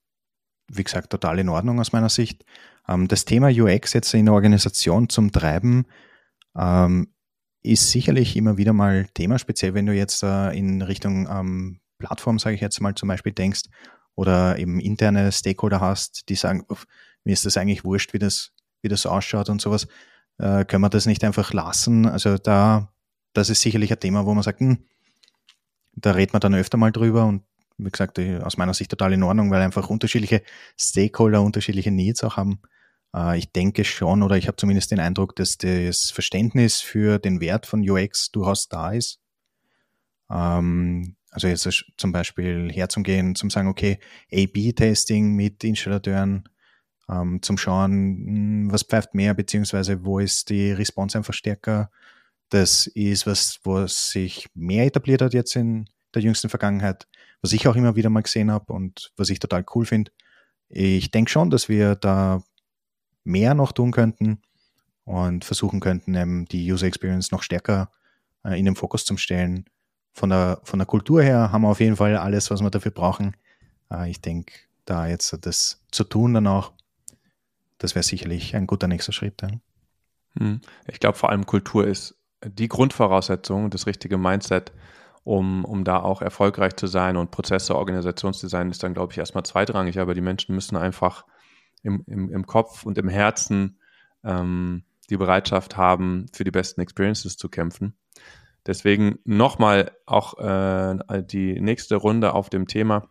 [SPEAKER 1] wie gesagt, total in Ordnung aus meiner Sicht. Ähm, das Thema UX jetzt in der Organisation zum Treiben ähm, ist sicherlich immer wieder mal Thema, speziell wenn du jetzt äh, in Richtung ähm, Plattform, sage ich jetzt mal zum Beispiel, denkst oder eben interne Stakeholder hast, die sagen, mir ist das eigentlich wurscht, wie das, wie das ausschaut und sowas. Äh, können wir das nicht einfach lassen? Also da, das ist sicherlich ein Thema, wo man sagt, hm, da redet man dann öfter mal drüber und wie gesagt, aus meiner Sicht total in Ordnung, weil einfach unterschiedliche Stakeholder unterschiedliche Needs auch haben. Äh, ich denke schon, oder ich habe zumindest den Eindruck, dass das Verständnis für den Wert von UX durchaus da ist. Ähm, also jetzt zum Beispiel herzugehen, zum sagen, okay, A-B-Testing mit Installateuren, ähm, zum schauen, hm, was pfeift mehr, beziehungsweise wo ist die Response einfach stärker. Das ist was, was sich mehr etabliert hat jetzt in der jüngsten Vergangenheit, was ich auch immer wieder mal gesehen habe und was ich total cool finde. Ich denke schon, dass wir da mehr noch tun könnten und versuchen könnten, eben die User Experience noch stärker äh, in den Fokus zu stellen. Von der, von der Kultur her haben wir auf jeden Fall alles, was wir dafür brauchen. äh, ich denke, da jetzt das zu tun dann auch, das wäre sicherlich ein guter nächster Schritt. Ja.
[SPEAKER 2] Hm. Ich glaube, vor allem Kultur ist die Grundvoraussetzung, das richtige Mindset, um, um da auch erfolgreich zu sein. Und Prozesse, Organisationsdesign ist dann, glaube ich, erstmal zweitrangig, aber die Menschen müssen einfach im, im, im Kopf und im Herzen ähm, die Bereitschaft haben, für die besten Experiences zu kämpfen. Deswegen nochmal auch äh, die nächste Runde auf dem Thema.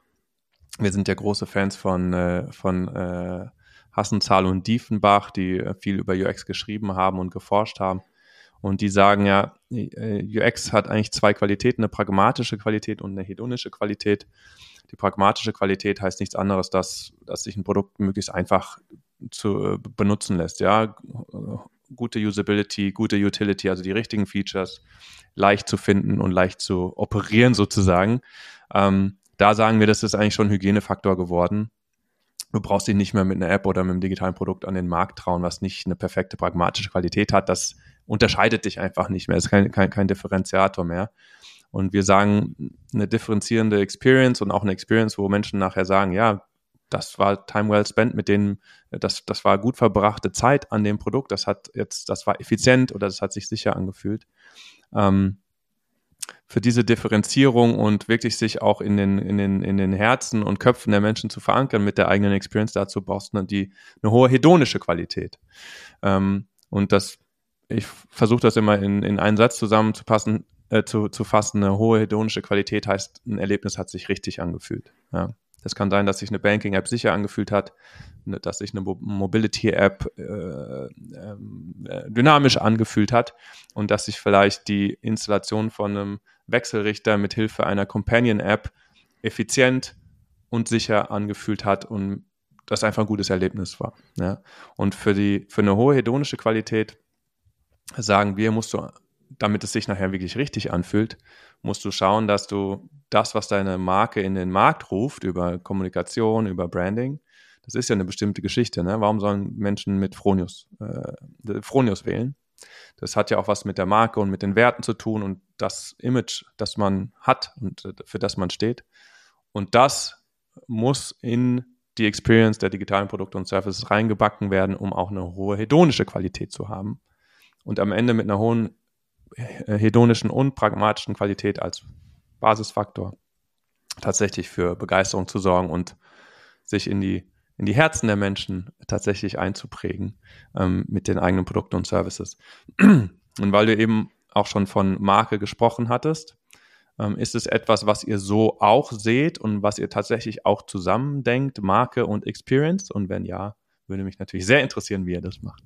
[SPEAKER 2] Wir sind ja große Fans von, äh, von äh, Hassenzahl und Diefenbach, die äh, viel über UX geschrieben haben und geforscht haben. Und die sagen ja, äh, UX hat eigentlich zwei Qualitäten, eine pragmatische Qualität und eine hedonische Qualität. Die pragmatische Qualität heißt nichts anderes, dass, dass sich ein Produkt möglichst einfach zu äh, benutzen lässt. Ja, gute Usability, gute Utility, also die richtigen Features leicht zu finden und leicht zu operieren sozusagen. Ähm, da sagen wir, das ist eigentlich schon ein Hygienefaktor geworden. Du brauchst dich nicht mehr mit einer App oder mit einem digitalen Produkt an den Markt trauen, was nicht eine perfekte pragmatische Qualität hat. Das unterscheidet dich einfach nicht mehr. Es ist kein, kein, kein Differenziator mehr. Und wir sagen, eine differenzierende Experience und auch eine Experience, wo Menschen nachher sagen, ja, das war time well spent mit denen, das, das war gut verbrachte Zeit an dem Produkt, das hat jetzt, das war effizient oder das hat sich sicher angefühlt. Ähm, für diese Differenzierung und wirklich sich auch in den, in, den, in den Herzen und Köpfen der Menschen zu verankern mit der eigenen Experience, dazu brauchst du die, eine hohe hedonische Qualität. Ähm, und das, ich versuche das immer in, in einen Satz zusammenzupassen, äh, zu, zu fassen. Eine hohe hedonische Qualität heißt, ein Erlebnis hat sich richtig angefühlt. Ja. Das kann sein, dass sich eine Banking-App sicher angefühlt hat, ne, dass sich eine Mobility-App äh, ähm, äh, dynamisch angefühlt hat und dass sich vielleicht die Installation von einem Wechselrichter mit Hilfe einer Companion-App effizient und sicher angefühlt hat und das einfach ein gutes Erlebnis war. Ja. Und für die für eine hohe hedonische Qualität sagen wir, musst du, damit es sich nachher wirklich richtig anfühlt, musst du schauen, dass du das, was deine Marke in den Markt ruft, über Kommunikation, über Branding, das ist ja eine bestimmte Geschichte. Ne? Warum sollen Menschen mit Fronius, äh, Fronius wählen? Das hat ja auch was mit der Marke und mit den Werten zu tun und das Image, das man hat und äh, für das man steht. Und das muss in die Experience der digitalen Produkte und Services reingebacken werden, um auch eine hohe hedonische Qualität zu haben. Und am Ende mit einer hohen äh, hedonischen und pragmatischen Qualität als Basisfaktor tatsächlich für Begeisterung zu sorgen und sich in die, in die Herzen der Menschen tatsächlich einzuprägen ähm, mit den eigenen Produkten und Services. Und weil du eben auch schon von Marke gesprochen hattest, ähm, ist es etwas, was ihr so auch seht und was ihr tatsächlich auch zusammendenkt, Marke und Experience? Und wenn ja, würde mich natürlich sehr interessieren, wie ihr das macht.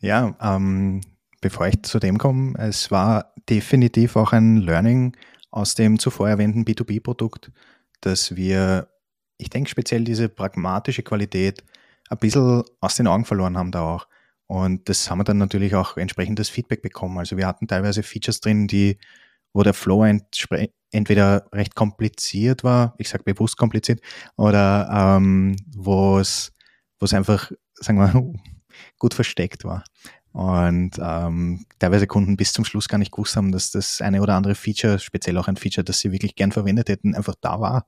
[SPEAKER 1] Ja, ähm, bevor ich zu dem komme, es war definitiv auch ein Learning aus dem zuvor erwähnten B2B-Produkt, dass wir, ich denke speziell diese pragmatische Qualität ein bisschen aus den Augen verloren haben da auch. Und das haben wir dann natürlich auch entsprechendes Feedback bekommen. Also wir hatten teilweise Features drin, die, wo der Flow entweder recht kompliziert war, ich sage bewusst kompliziert, oder ähm, wo es einfach, sagen wir, gut versteckt war. Und ähm, teilweise Kunden bis zum Schluss gar nicht gewusst haben, dass das eine oder andere Feature, speziell auch ein Feature, das sie wirklich gern verwendet hätten, einfach da war.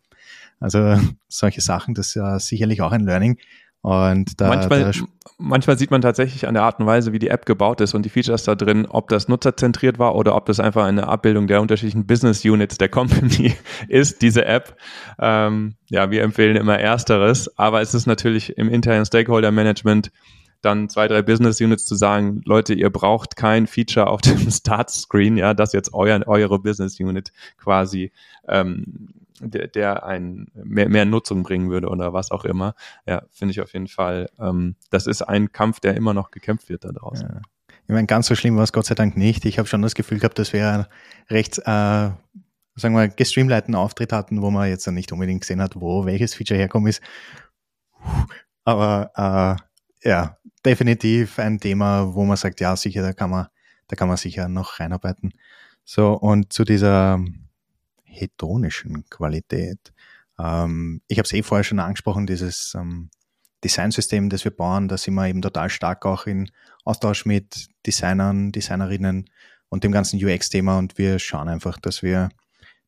[SPEAKER 1] Also solche Sachen, das ist ja sicherlich auch ein Learning. Und da,
[SPEAKER 2] manchmal, da manchmal sieht man tatsächlich an der Art und Weise, wie die App gebaut ist und die Features da drin, ob das nutzerzentriert war oder ob das einfach eine Abbildung der unterschiedlichen Business Units der Company ist, diese App. Ähm, ja, wir empfehlen immer Ersteres, aber es ist natürlich im internen Stakeholder Management dann zwei, drei Business Units zu sagen, Leute, ihr braucht kein Feature auf dem Start-Screen, ja, das jetzt euer, eure Business Unit quasi ähm, der, der ein mehr, mehr Nutzung bringen würde oder was auch immer. Ja, finde ich auf jeden Fall. Ähm, das ist ein Kampf, der immer noch gekämpft wird da draußen. Ja.
[SPEAKER 1] Ich meine, ganz so schlimm war es Gott sei Dank nicht. Ich habe schon das Gefühl gehabt, dass wir recht, äh, sagen wir, gestreamleiten Auftritt hatten, wo man jetzt nicht unbedingt gesehen hat, wo welches Feature herkommen ist. Aber äh, ja, definitiv ein Thema, wo man sagt, ja, sicher, da kann man, da kann man sicher noch reinarbeiten. So, und zu dieser hedonischen Qualität. Ähm, ich habe es eh vorher schon angesprochen, dieses ähm, Designsystem, das wir bauen, da sind wir eben total stark auch in Austausch mit Designern, Designerinnen und dem ganzen UX-Thema und wir schauen einfach, dass wir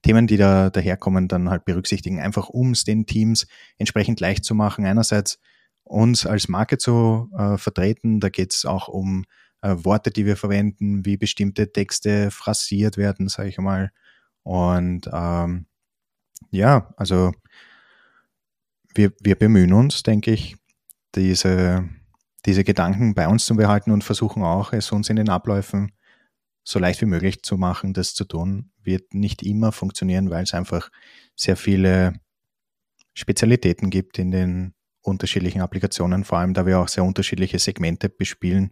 [SPEAKER 1] Themen, die da daherkommen, dann halt berücksichtigen, einfach um es den Teams entsprechend leicht zu machen. Einerseits uns als Marke zu äh, vertreten, da geht es auch um äh, Worte, die wir verwenden, wie bestimmte Texte phrasiert werden, sage ich mal. Und ähm, ja, also wir, wir bemühen uns, denke ich, diese, diese Gedanken bei uns zu behalten und versuchen auch, es uns in den Abläufen so leicht wie möglich zu machen, das zu tun. Wird nicht immer funktionieren, weil es einfach sehr viele Spezialitäten gibt in den unterschiedlichen Applikationen, vor allem da wir auch sehr unterschiedliche Segmente bespielen,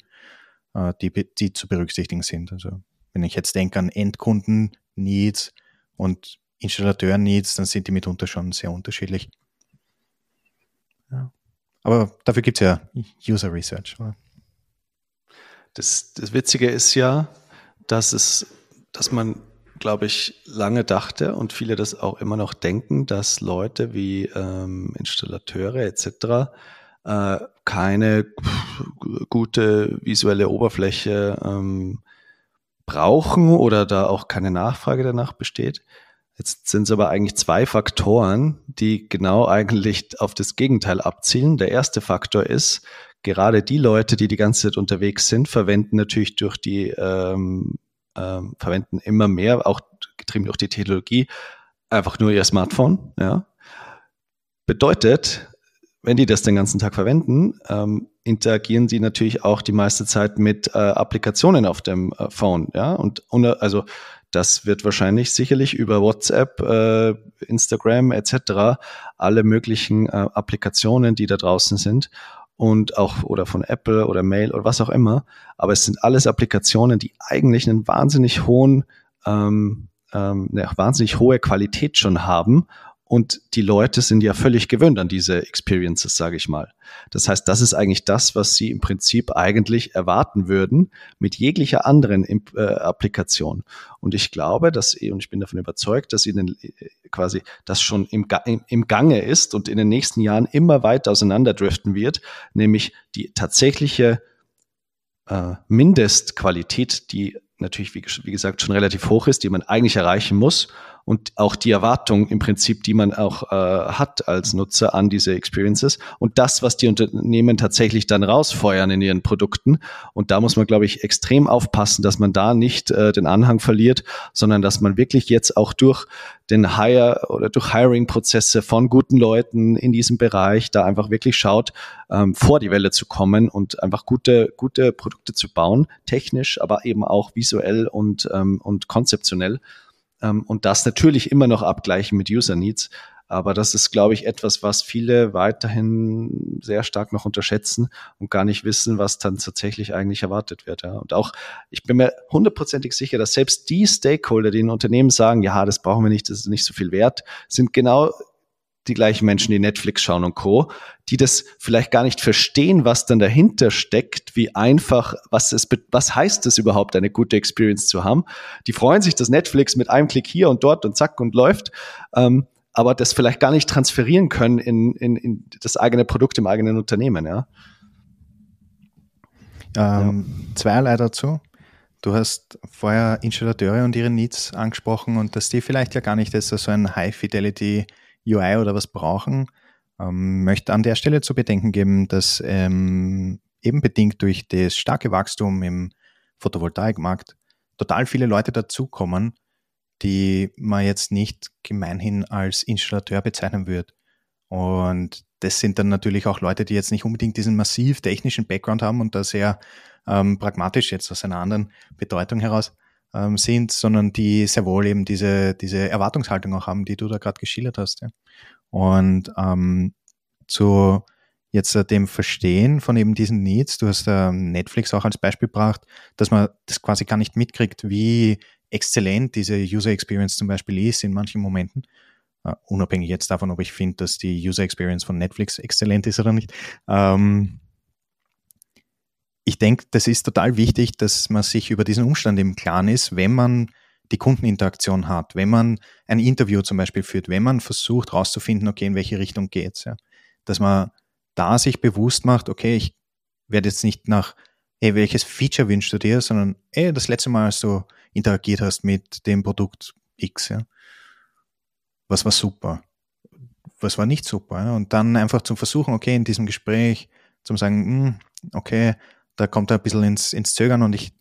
[SPEAKER 1] äh, die, die zu berücksichtigen sind. Also wenn ich jetzt denke an Endkunden-Needs und Installateur-Needs, dann sind die mitunter schon sehr unterschiedlich. Ja. Aber dafür gibt es ja User Research.
[SPEAKER 4] Das, das Witzige ist ja, dass es, dass man, glaube ich, lange dachte und viele das auch immer noch denken, dass Leute wie ähm, Installateure etc. Äh, keine gute visuelle Oberfläche ähm, brauchen oder da auch keine Nachfrage danach besteht. Jetzt sind es aber eigentlich zwei Faktoren, die genau eigentlich auf das Gegenteil abzielen. Der erste Faktor ist, gerade die Leute, die die ganze Zeit unterwegs sind, verwenden natürlich durch die, ähm, ähm, verwenden immer mehr, auch getrieben durch die Technologie, einfach nur ihr Smartphone. Ja. Bedeutet, wenn die das den ganzen Tag verwenden, ähm, interagieren sie natürlich auch die meiste Zeit mit äh, Applikationen auf dem äh, Phone. Ja, und, und also das wird wahrscheinlich sicherlich über WhatsApp, äh, Instagram etc. alle möglichen äh, Applikationen, die da draußen sind und auch oder von Apple oder Mail oder was auch immer. Aber es sind alles Applikationen, die eigentlich einen wahnsinnig hohen, ähm, ähm, eine wahnsinnig hohe Qualität schon haben und die Leute sind ja völlig gewöhnt an diese Experiences, sage ich mal. Das heißt, das ist eigentlich das, was sie im Prinzip eigentlich erwarten würden mit jeglicher anderen äh, Applikation. Und ich glaube, dass, und ich bin davon überzeugt, dass ihnen äh, quasi das schon im, im Gange ist und in den nächsten Jahren immer weiter auseinanderdriften wird, nämlich die tatsächliche äh, Mindestqualität, die natürlich, wie, wie gesagt, schon relativ hoch ist, die man eigentlich erreichen muss und auch die Erwartung im Prinzip, die man auch äh, hat als Nutzer an diese Experiences und das, was die Unternehmen tatsächlich dann rausfeuern in ihren Produkten. Und da muss man, glaube ich, extrem aufpassen, dass man da nicht äh, den Anhang verliert, sondern dass man wirklich jetzt auch durch den Hire oder durch Hiring-Prozesse von guten Leuten in diesem Bereich da einfach wirklich schaut, ähm, vor die Welle zu kommen und einfach gute, gute Produkte zu bauen, technisch, aber eben auch visuell und, ähm, und konzeptionell ähm, und das natürlich immer noch abgleichen mit User Needs. Aber das ist, glaube ich, etwas, was viele weiterhin sehr stark noch unterschätzen und gar nicht wissen, was dann tatsächlich eigentlich erwartet wird. Ja. Und auch, ich bin mir hundertprozentig sicher, dass selbst die Stakeholder, die in Unternehmen sagen, ja, das brauchen wir nicht, das ist nicht so viel wert, sind genau die gleichen Menschen, die Netflix schauen und Co., die das vielleicht gar nicht verstehen, was dann dahinter steckt, wie einfach, was es, was heißt es überhaupt, eine gute Experience zu haben. Die freuen sich, dass Netflix mit einem Klick hier und dort und zack und läuft, ähm, aber das vielleicht gar nicht transferieren können in, in, in das eigene Produkt im eigenen Unternehmen, ja.
[SPEAKER 1] Ähm, ja. Zweierlei dazu. Du hast vorher Installateure und ihre Needs angesprochen und dass die vielleicht ja gar nicht so ein High-Fidelity UI oder was brauchen, ähm, möchte an der Stelle zu bedenken geben, dass ähm, eben bedingt durch das starke Wachstum im Photovoltaikmarkt total viele Leute dazukommen, die man jetzt nicht gemeinhin als Installateur bezeichnen würde. Und das sind dann natürlich auch Leute, die jetzt nicht unbedingt diesen massiv technischen Background haben und da sehr ähm, pragmatisch jetzt aus einer anderen Bedeutung heraus ähm, sind, sondern die sehr wohl eben diese, diese Erwartungshaltung auch haben, die du da gerade geschildert hast. Ja. Und ähm, zu jetzt äh, dem Verstehen von eben diesen Needs, du hast äh, Netflix auch als Beispiel gebracht, dass man das quasi gar nicht mitkriegt, wie exzellent diese User Experience zum Beispiel ist in manchen Momenten. Uh, unabhängig jetzt davon, ob ich finde, dass die User Experience von Netflix exzellent ist oder nicht. Ähm, ich denke, das ist total wichtig, dass man sich über diesen Umstand im Klaren ist, wenn man die Kundeninteraktion hat, wenn man ein Interview zum Beispiel führt, wenn man versucht herauszufinden, okay, in welche Richtung geht's, ja, dass man da sich bewusst macht, okay, ich werde jetzt nicht nach, hey, welches Feature wünschst du dir, sondern, hey, das letzte Mal, als du interagiert hast mit dem Produkt X, ja, was war super, was war nicht super. Ja? Und dann einfach zum Versuchen, okay, in diesem Gespräch zum sagen, hm, okay, da kommt er ein bisschen ins, ins Zögern und ich,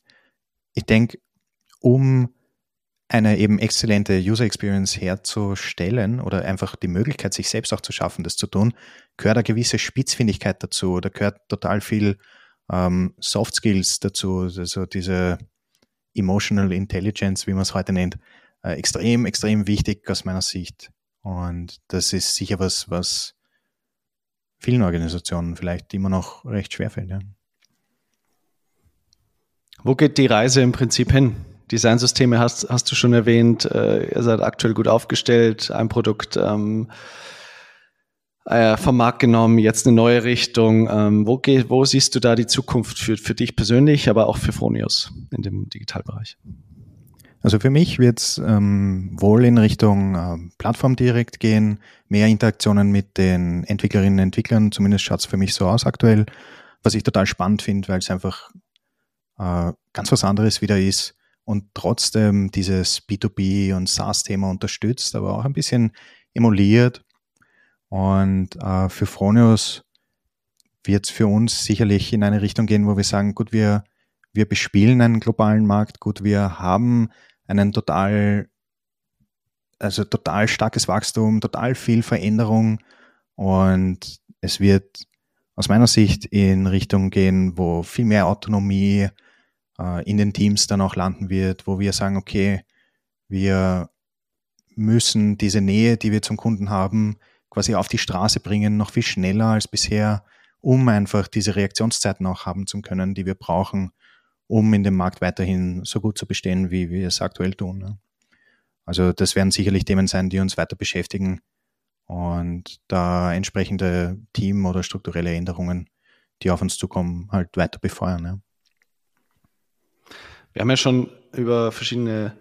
[SPEAKER 1] ich denke, um eine eben exzellente User Experience herzustellen oder einfach die Möglichkeit, sich selbst auch zu schaffen, das zu tun, gehört eine gewisse Spitzfindigkeit dazu. Da gehört total viel ähm, Soft Skills dazu, also diese Emotional Intelligence, wie man es heute nennt, äh, extrem, extrem wichtig aus meiner Sicht. Und das ist sicher was, was vielen Organisationen vielleicht immer noch recht schwerfällt. Ja.
[SPEAKER 4] Wo geht die Reise im Prinzip hin? Designsysteme hast, hast du schon erwähnt. Äh, ihr seid aktuell gut aufgestellt. Ein Produkt ähm, äh, vom Markt genommen, jetzt eine neue Richtung. Ähm, wo, geht, wo siehst du da die Zukunft für, für dich persönlich, aber auch für Fronius in dem Digitalbereich?
[SPEAKER 1] Also für mich wird es ähm, wohl in Richtung äh, Plattform direkt gehen, mehr Interaktionen mit den Entwicklerinnen und Entwicklern, zumindest schaut es für mich so aus aktuell, was ich total spannend finde, weil es einfach äh, ganz was anderes wieder ist und trotzdem dieses B2B und SaaS-Thema unterstützt, aber auch ein bisschen emuliert. Und äh, für Fronius wird es für uns sicherlich in eine Richtung gehen, wo wir sagen, gut, wir, wir bespielen einen globalen Markt, gut, wir haben einen total, also total starkes Wachstum, total viel Veränderung und es wird aus meiner Sicht in Richtung gehen, wo viel mehr Autonomie äh, in den Teams dann auch landen wird, wo wir sagen, okay, wir müssen diese Nähe, die wir zum Kunden haben, quasi auf die Straße bringen, noch viel schneller als bisher, um einfach diese Reaktionszeiten auch haben zu können, die wir brauchen, um in dem Markt weiterhin so gut zu bestehen, wie wir es aktuell tun. Ne? Also das werden sicherlich Themen sein, die uns weiter beschäftigen und da entsprechende Team- oder strukturelle Änderungen, die auf uns zukommen, halt weiter befeuern. Ja.
[SPEAKER 4] Wir haben ja schon über verschiedene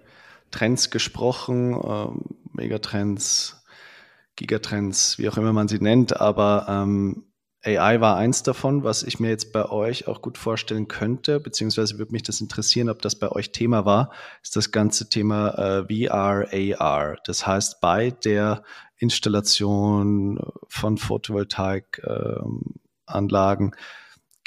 [SPEAKER 4] Trends gesprochen, ähm, Megatrends, Gigatrends, wie auch immer man sie nennt, aber ähm, AI war eins davon, was ich mir jetzt bei euch auch gut vorstellen könnte, beziehungsweise würde mich das interessieren, ob das bei euch Thema war, ist das ganze Thema äh, VR, AR. Das heißt, bei der Installation von Photovoltaikanlagen äh,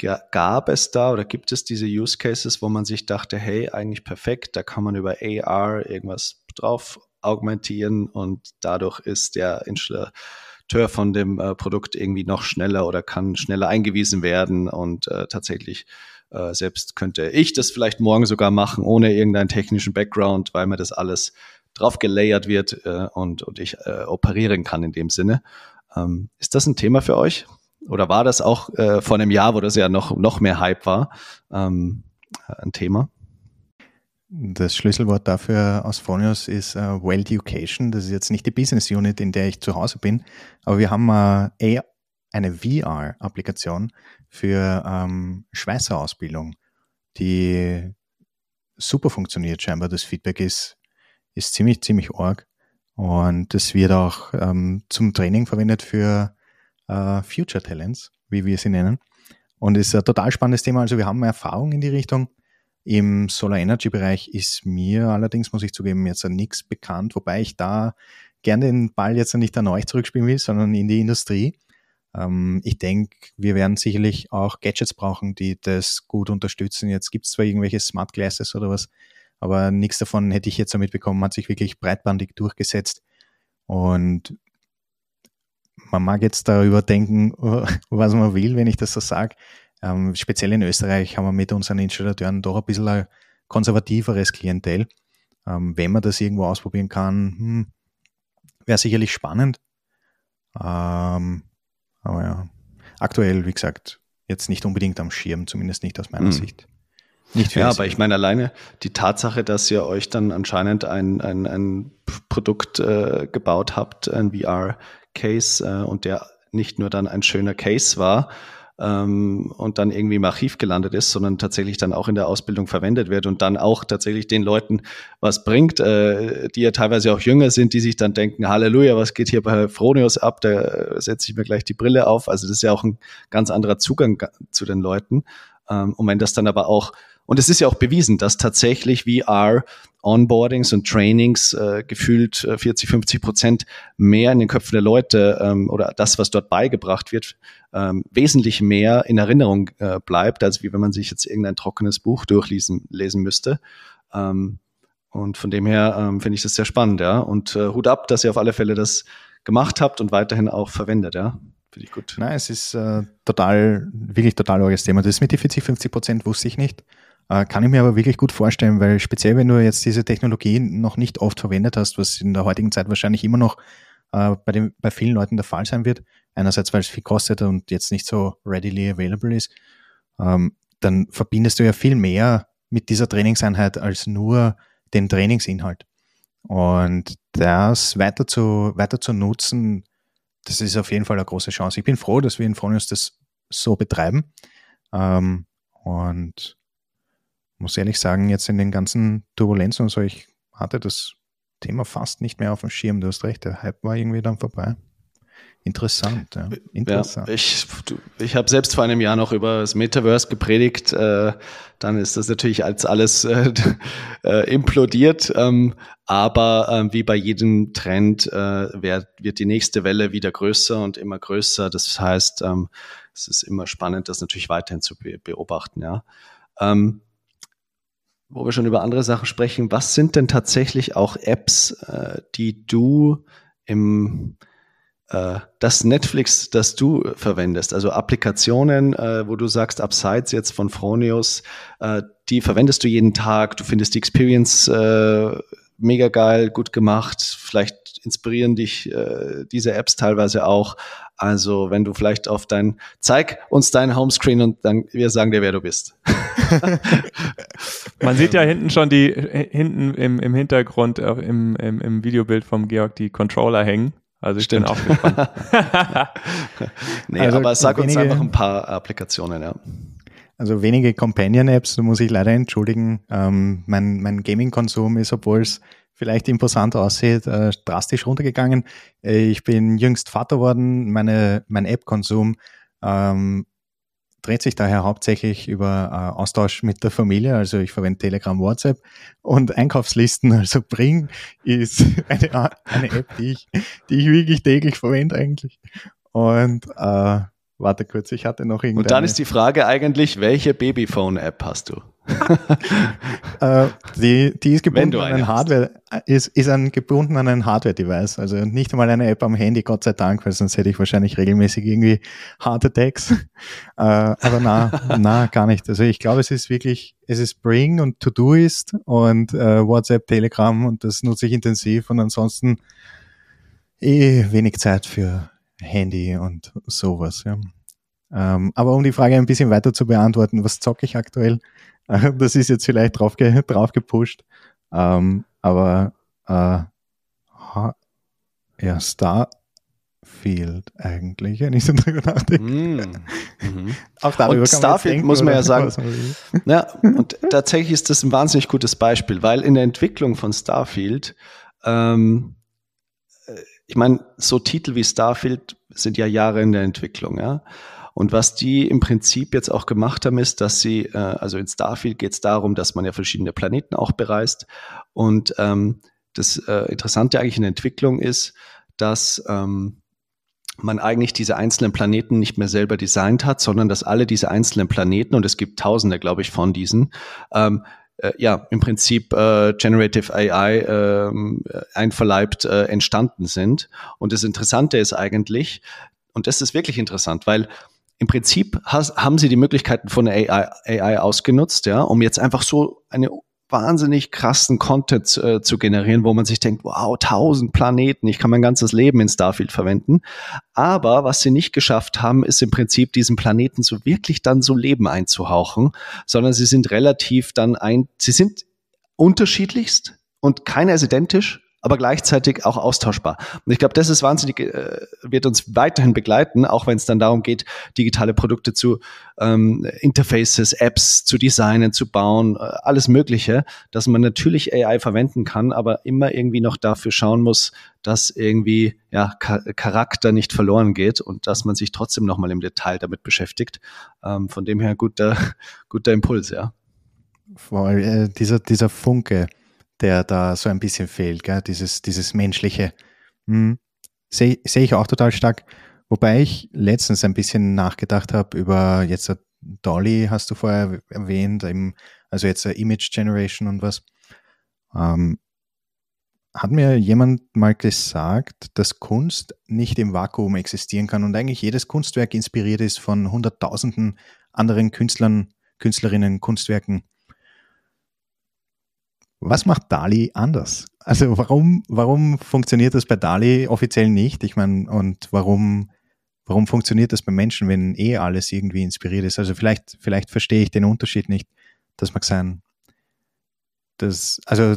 [SPEAKER 4] gab es da oder gibt es diese Use Cases, wo man sich dachte, hey, eigentlich perfekt, da kann man über AR irgendwas drauf augmentieren und dadurch ist der Installateur von dem äh, Produkt irgendwie noch schneller oder kann schneller eingewiesen werden und äh, tatsächlich äh, selbst könnte ich das vielleicht morgen sogar machen, ohne irgendeinen technischen Background, weil mir das alles drauf gelayert wird äh, und, und ich äh, operieren kann in dem Sinne. Ähm, ist das ein Thema für euch? Oder war das auch äh, vor einem Jahr, wo das ja noch, noch mehr Hype war, ähm, ein Thema?
[SPEAKER 1] Das Schlüsselwort dafür aus Phonius ist uh, Well Education. Das ist jetzt nicht die Business Unit, in der ich zu Hause bin, aber wir haben uh, eine VR-Applikation für ähm, Schweißerausbildung, die super funktioniert scheinbar. Das Feedback ist, ist ziemlich, ziemlich arg. Und das wird auch ähm, zum Training verwendet für äh, Future Talents, wie wir sie nennen. Und ist ein total spannendes Thema. Also wir haben Erfahrung in die Richtung. Im Solar Energy Bereich ist mir allerdings, muss ich zugeben, jetzt nichts bekannt, wobei ich da gerne den Ball jetzt nicht an euch zurückspielen will, sondern in die Industrie. Ähm, ich denke, wir werden sicherlich auch Gadgets brauchen, die das gut unterstützen. Jetzt gibt es zwar irgendwelche Smart Glasses oder was, aber nichts davon hätte ich jetzt damit bekommen, hat sich wirklich breitbandig durchgesetzt. Und man mag jetzt darüber denken, was man will, wenn ich das so sage. Ähm, speziell in Österreich haben wir mit unseren Installateuren doch ein bisschen ein konservativeres Klientel. Ähm, wenn man das irgendwo ausprobieren kann, hm, wäre sicherlich spannend. Ähm, aber ja, aktuell, wie gesagt, jetzt nicht unbedingt am Schirm, zumindest nicht aus meiner mhm. Sicht.
[SPEAKER 4] Nicht ja, aber ich meine alleine die Tatsache, dass ihr euch dann anscheinend ein, ein, ein Produkt äh, gebaut habt, ein VR-Case äh, und der nicht nur dann ein schöner Case war, ähm, und dann irgendwie im Archiv gelandet ist, sondern tatsächlich dann auch in der Ausbildung verwendet wird und dann auch tatsächlich den Leuten was bringt, äh, die ja teilweise auch jünger sind, die sich dann denken, Halleluja, was geht hier bei Fronius ab? Da setze ich mir gleich die Brille auf. Also das ist ja auch ein ganz anderer Zugang zu den Leuten. Ähm, und wenn das dann aber auch, und es ist ja auch bewiesen, dass tatsächlich VR Onboardings und Trainings äh, gefühlt äh, 40, 50 Prozent mehr in den Köpfen der Leute ähm, oder das, was dort beigebracht wird, ähm, wesentlich mehr in Erinnerung äh, bleibt, als wie wenn man sich jetzt irgendein trockenes Buch durchlesen lesen müsste. Ähm, und von dem her ähm, finde ich das sehr spannend, ja. Und äh, Hut ab, dass ihr auf alle Fälle das gemacht habt und weiterhin auch verwendet, ja.
[SPEAKER 1] Finde ich gut. Nein, es ist äh, total, wirklich total eures Thema. Das mit die 40, 50 Prozent wusste ich nicht. Äh, kann ich mir aber wirklich gut vorstellen, weil speziell, wenn du jetzt diese Technologie noch nicht oft verwendet hast, was in der heutigen Zeit wahrscheinlich immer noch äh, bei, den, bei vielen Leuten der Fall sein wird, einerseits, weil es viel kostet und jetzt nicht so readily available ist, ähm, dann verbindest du ja viel mehr mit dieser Trainingseinheit als nur den Trainingsinhalt. Und das weiter zu, weiter zu nutzen, das ist auf jeden Fall eine große Chance. Ich bin froh, dass wir in Fronius das so betreiben. Ähm, und muss ehrlich sagen, jetzt in den ganzen Turbulenzen und so, ich hatte das Thema fast nicht mehr auf dem Schirm. Du hast recht, der Hype war irgendwie dann vorbei. Interessant, ja. Interessant.
[SPEAKER 4] Ja, ich ich habe selbst vor einem Jahr noch über das Metaverse gepredigt. Äh, dann ist das natürlich als alles äh, äh, implodiert. Ähm, aber ähm, wie bei jedem Trend äh, wird, wird die nächste Welle wieder größer und immer größer. Das heißt, ähm, es ist immer spannend, das natürlich weiterhin zu be beobachten. Ja. Ähm, wo wir schon über andere Sachen sprechen, was sind denn tatsächlich auch Apps, äh, die du im das Netflix, das du verwendest, also Applikationen, äh, wo du sagst, abseits jetzt von Fronius, äh, die verwendest du jeden Tag, du findest die Experience äh, mega geil, gut gemacht, vielleicht inspirieren dich äh, diese Apps teilweise auch. Also wenn du vielleicht auf dein, zeig uns dein Homescreen und dann wir sagen dir, wer du bist.
[SPEAKER 2] Man sieht ja hinten schon die, hinten im, im Hintergrund, im, im, im Videobild vom Georg die Controller hängen. Also ich Stimmt. bin auch gespannt.
[SPEAKER 4] nee, also aber sag wenige, uns einfach ein paar Applikationen, ja.
[SPEAKER 1] Also wenige Companion-Apps, da muss ich leider entschuldigen. Ähm, mein mein Gaming-Konsum ist, obwohl es vielleicht imposant aussieht, äh, drastisch runtergegangen. Äh, ich bin jüngst Vater worden, meine, mein App-Konsum ähm, dreht sich daher hauptsächlich über äh, Austausch mit der Familie. Also ich verwende Telegram, WhatsApp und Einkaufslisten. Also Bring ist eine, eine App, die ich, die ich wirklich täglich verwende eigentlich. Und äh, warte kurz, ich hatte noch irgendeine.
[SPEAKER 4] Und dann ist die Frage eigentlich, welche Babyphone-App hast du?
[SPEAKER 1] äh, die, die ist gebunden an ein Hardware, ist, ist ein gebunden an ein Hardware-Device. Also nicht einmal eine App am Handy, Gott sei Dank, weil sonst hätte ich wahrscheinlich regelmäßig irgendwie Heart Attacks. äh, aber na, na, gar nicht. Also ich glaube, es ist wirklich, es ist Bring und To-Do-Ist und äh, WhatsApp, Telegram und das nutze ich intensiv und ansonsten eh wenig Zeit für Handy und sowas. Ja. Ähm, aber um die Frage ein bisschen weiter zu beantworten, was zocke ich aktuell? das ist jetzt vielleicht drauf, ge drauf gepusht. Ähm, aber äh, ja, Starfield eigentlich, wenn ich so drüber nachdenke. Mm.
[SPEAKER 4] Mhm. Auch darüber und Starfield denken, muss man ja sagen. ja, und tatsächlich ist das ein wahnsinnig gutes Beispiel, weil in der Entwicklung von Starfield, ähm, äh, ich meine, so Titel wie Starfield sind ja Jahre in der Entwicklung, ja. Und was die im Prinzip jetzt auch gemacht haben, ist, dass sie, äh, also in Starfield geht es darum, dass man ja verschiedene Planeten auch bereist. Und ähm, das äh, Interessante eigentlich in der Entwicklung ist, dass ähm, man eigentlich diese einzelnen Planeten nicht mehr selber designt hat, sondern dass alle diese einzelnen Planeten, und es gibt tausende, glaube ich, von diesen, ähm, äh, ja, im Prinzip äh, Generative AI äh, einverleibt äh, entstanden sind. Und das Interessante ist eigentlich, und das ist wirklich interessant, weil im Prinzip has, haben sie die Möglichkeiten von AI, AI ausgenutzt, ja, um jetzt einfach so eine wahnsinnig krassen Content äh, zu generieren, wo man sich denkt, wow, tausend Planeten, ich kann mein ganzes Leben in Starfield verwenden. Aber was sie nicht geschafft haben, ist im Prinzip diesen Planeten so wirklich dann so Leben einzuhauchen, sondern sie sind relativ dann ein, sie sind unterschiedlichst und keiner ist identisch, aber gleichzeitig auch austauschbar. Und ich glaube, das ist wahnsinnig, äh, wird uns weiterhin begleiten, auch wenn es dann darum geht, digitale Produkte zu ähm, Interfaces, Apps zu designen, zu bauen, äh, alles Mögliche, dass man natürlich AI verwenden kann, aber immer irgendwie noch dafür schauen muss, dass irgendwie ja, Charakter nicht verloren geht und dass man sich trotzdem nochmal im Detail damit beschäftigt. Ähm, von dem her guter, guter Impuls, ja.
[SPEAKER 1] Vor äh, dieser, dieser Funke, der da so ein bisschen fehlt, gell? Dieses, dieses menschliche. Hm, Sehe seh ich auch total stark. Wobei ich letztens ein bisschen nachgedacht habe über jetzt Dolly, hast du vorher erwähnt, also jetzt Image Generation und was. Ähm, hat mir jemand mal gesagt, dass Kunst nicht im Vakuum existieren kann und eigentlich jedes Kunstwerk inspiriert ist von hunderttausenden anderen Künstlern, Künstlerinnen, Kunstwerken. Was macht Dali anders? Also warum, warum funktioniert das bei Dali offiziell nicht? Ich meine, und warum, warum funktioniert das bei Menschen, wenn eh alles irgendwie inspiriert ist? Also vielleicht, vielleicht verstehe ich den Unterschied nicht. Das mag sein. Das, also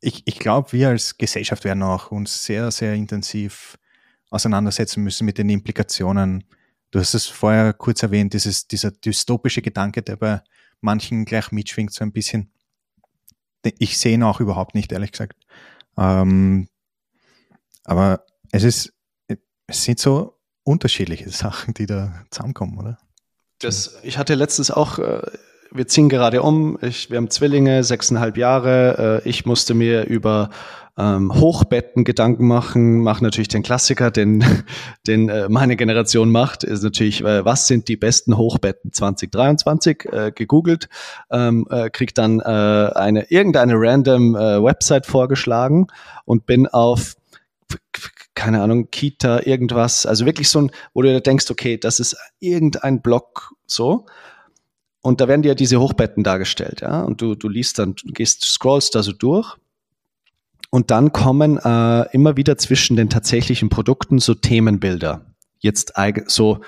[SPEAKER 1] ich, ich glaube, wir als Gesellschaft werden auch uns sehr, sehr intensiv auseinandersetzen müssen mit den Implikationen. Du hast es vorher kurz erwähnt, dieses, dieser dystopische Gedanke, der bei manchen gleich mitschwingt, so ein bisschen ich sehe ihn auch überhaupt nicht, ehrlich gesagt. Ähm, aber es ist, es sind so unterschiedliche Sachen, die da zusammenkommen, oder?
[SPEAKER 4] Das, ich hatte letztens auch, äh, wir ziehen gerade um, ich, wir haben Zwillinge, sechseinhalb Jahre, äh, ich musste mir über ähm, Hochbetten Gedanken machen, mache natürlich den Klassiker, den, den äh, meine Generation macht, ist natürlich, äh, was sind die besten Hochbetten 2023, äh, gegoogelt, ähm, äh, krieg dann äh, eine irgendeine random äh, Website vorgeschlagen und bin auf keine Ahnung, Kita, irgendwas, also wirklich so ein, wo du denkst, okay, das ist irgendein Blog so. Und da werden dir diese Hochbetten dargestellt, ja. Und du, du liest dann, du gehst, scrollst da so durch und dann kommen äh, immer wieder zwischen den tatsächlichen Produkten so Themenbilder. Jetzt so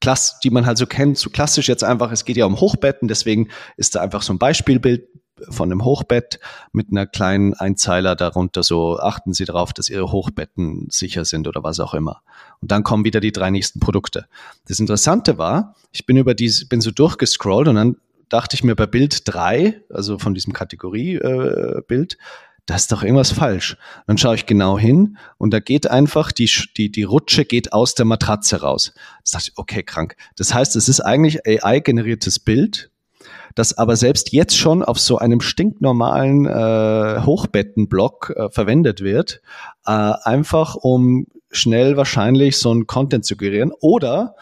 [SPEAKER 4] klass, die man halt so kennt, so klassisch jetzt einfach, es geht ja um Hochbetten, deswegen ist da einfach so ein Beispielbild von einem Hochbett mit einer kleinen Einzeiler darunter, so achten Sie darauf, dass Ihre Hochbetten sicher sind oder was auch immer. Und dann kommen wieder die drei nächsten Produkte. Das Interessante war, ich bin über diese, bin so durchgescrollt und dann dachte ich mir bei Bild drei, also von diesem Kategoriebild, äh, da ist doch irgendwas falsch. Dann schaue ich genau hin und da geht einfach die, die, die Rutsche geht aus der Matratze raus. Das dachte ich, okay, krank. Das heißt, es ist eigentlich AI-generiertes Bild, das aber selbst jetzt schon auf so einem stinknormalen äh, Hochbettenblock äh, verwendet wird, äh, einfach um schnell wahrscheinlich so ein Content zu generieren oder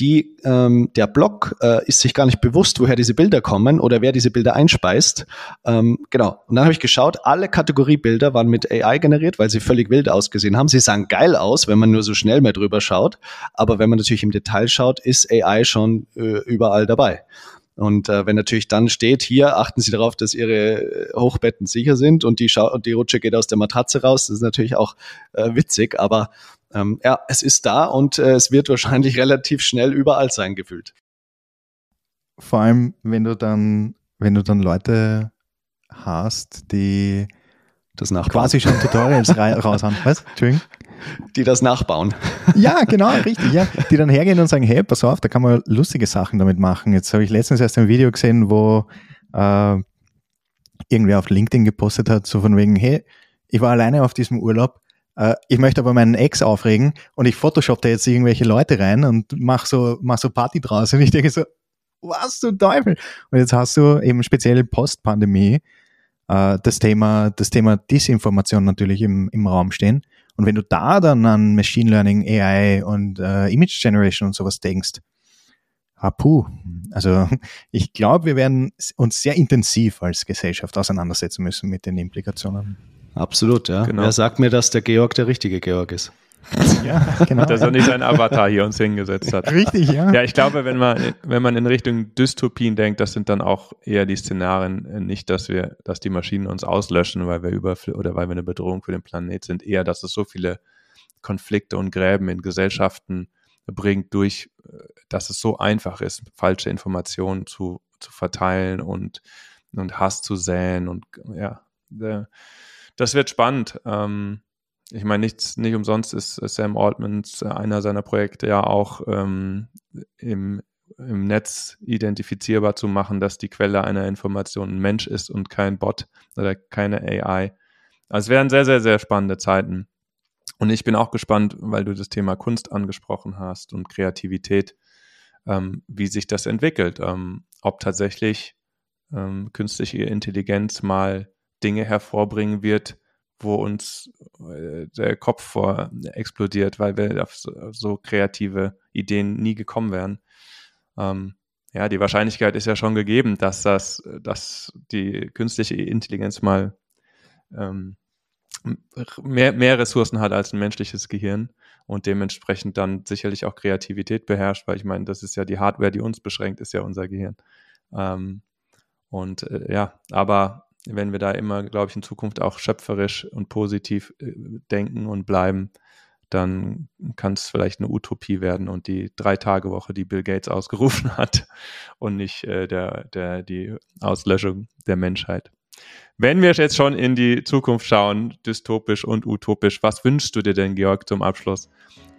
[SPEAKER 4] die, ähm, der Blog äh, ist sich gar nicht bewusst, woher diese Bilder kommen oder wer diese Bilder einspeist. Ähm, genau. Und dann habe ich geschaut, alle Kategoriebilder waren mit AI generiert, weil sie völlig wild ausgesehen haben. Sie sahen geil aus, wenn man nur so schnell mehr drüber schaut. Aber wenn man natürlich im Detail schaut, ist AI schon äh, überall dabei. Und äh, wenn natürlich dann steht, hier achten Sie darauf, dass Ihre äh, Hochbetten sicher sind und die, Schau und die Rutsche geht aus der Matratze raus, das ist natürlich auch äh, witzig, aber ähm, ja, es ist da und äh, es wird wahrscheinlich relativ schnell überall sein gefühlt.
[SPEAKER 1] Vor allem, wenn du dann, wenn du dann Leute hast, die das quasi schon Tutorials raushauen, was?
[SPEAKER 4] Entschuldigung. Die das nachbauen.
[SPEAKER 1] Ja, genau, richtig, ja. Die dann hergehen und sagen, hey, pass auf, da kann man lustige Sachen damit machen. Jetzt habe ich letztens erst ein Video gesehen, wo äh, irgendwer auf LinkedIn gepostet hat, so von wegen, hey, ich war alleine auf diesem Urlaub, ich möchte aber meinen Ex aufregen und ich photoshop da jetzt irgendwelche Leute rein und mach so, mach so Party draus. Und ich denke so, was zum Teufel? Und jetzt hast du eben speziell Post-Pandemie äh, das Thema, das Thema Disinformation natürlich im, im Raum stehen. Und wenn du da dann an Machine Learning, AI und äh, Image Generation und sowas denkst, ah, puh. Also ich glaube, wir werden uns sehr intensiv als Gesellschaft auseinandersetzen müssen mit den Implikationen.
[SPEAKER 4] Absolut, ja. Genau. Wer sagt mir, dass der Georg der richtige Georg ist?
[SPEAKER 2] Ja, genau. Dass er nicht sein Avatar hier uns hingesetzt hat.
[SPEAKER 1] Richtig, ja.
[SPEAKER 2] Ja, ich glaube, wenn man, wenn man in Richtung Dystopien denkt, das sind dann auch eher die Szenarien, äh, nicht, dass wir, dass die Maschinen uns auslöschen, weil wir über oder weil wir eine Bedrohung für den Planet sind, eher, dass es so viele Konflikte und Gräben in Gesellschaften bringt, durch, äh, dass es so einfach ist, falsche Informationen zu, zu verteilen und, und Hass zu säen und ja, der, Das wird spannend. Ähm, ich meine, nichts, nicht umsonst ist Sam Altmans äh, einer seiner Projekte ja auch ähm, im, im Netz identifizierbar zu machen, dass die Quelle einer Information ein Mensch ist und kein Bot oder keine AI. Also es werden sehr, sehr, sehr spannende Zeiten. Und ich bin auch gespannt, weil du das Thema Kunst angesprochen hast und Kreativität, ähm, wie sich das entwickelt. Ähm, ob tatsächlich ähm, künstliche Intelligenz mal Dinge hervorbringen wird, wo uns äh, der Kopf vor explodiert, weil wir auf so, so kreative Ideen nie gekommen wären. Ähm, ja, die Wahrscheinlichkeit ist ja schon gegeben, dass das, dass die künstliche Intelligenz mal ähm, mehr, mehr Ressourcen hat als ein menschliches Gehirn und dementsprechend dann sicherlich auch Kreativität beherrscht, weil ich meine, das ist ja die Hardware, die uns beschränkt, ist ja unser Gehirn. Ähm, und äh, ja, aber wenn wir da immer, glaube ich, in Zukunft auch schöpferisch und positiv äh, denken und bleiben, dann kann es vielleicht eine Utopie werden und die Drei-Tage-Woche, die Bill Gates ausgerufen hat und nicht äh, der, der, die Auslöschung der Menschheit. Wenn wir jetzt schon in die Zukunft schauen, dystopisch und utopisch, was wünschst du dir denn, Georg, zum Abschluss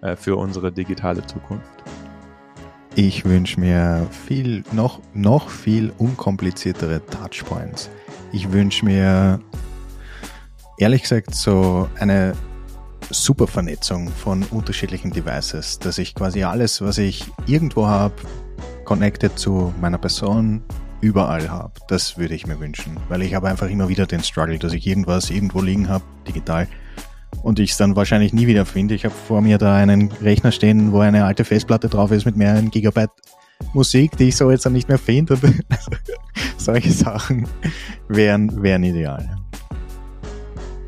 [SPEAKER 2] äh, für unsere digitale Zukunft?
[SPEAKER 1] Ich wünsche mir viel, noch, noch viel unkompliziertere Touchpoints. Ich wünsche mir, ehrlich gesagt, so eine super Vernetzung von unterschiedlichen Devices, dass ich quasi alles, was ich irgendwo habe, connected zu meiner Person, überall habe. Das würde ich mir wünschen, weil ich habe einfach immer wieder den Struggle, dass ich irgendwas irgendwo liegen habe, digital, und ich es dann wahrscheinlich nie wieder finde. Ich habe vor mir da einen Rechner stehen, wo eine alte Festplatte drauf ist mit mehreren Gigabyte Musik, die ich so jetzt nicht mehr finde. solche Sachen wären, wären ideal.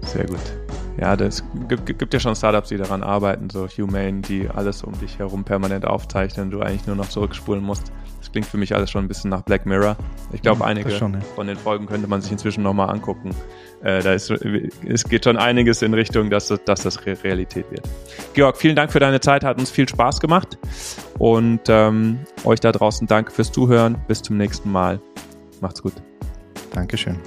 [SPEAKER 2] Sehr gut. Ja, das gibt, gibt ja schon Startups, die daran arbeiten, so Humane, die alles um dich herum permanent aufzeichnen, du eigentlich nur noch zurückspulen musst. Das klingt für mich alles schon ein bisschen nach Black Mirror. Ich glaube, ja, einige schon, ja. von den Folgen könnte man sich inzwischen nochmal angucken. Äh, da ist, es geht schon einiges in Richtung, dass, dass das Realität wird. Georg, vielen Dank für deine Zeit, hat uns viel Spaß gemacht. Und ähm, euch da draußen danke fürs Zuhören. Bis zum nächsten Mal. Macht's gut.
[SPEAKER 1] Dankeschön.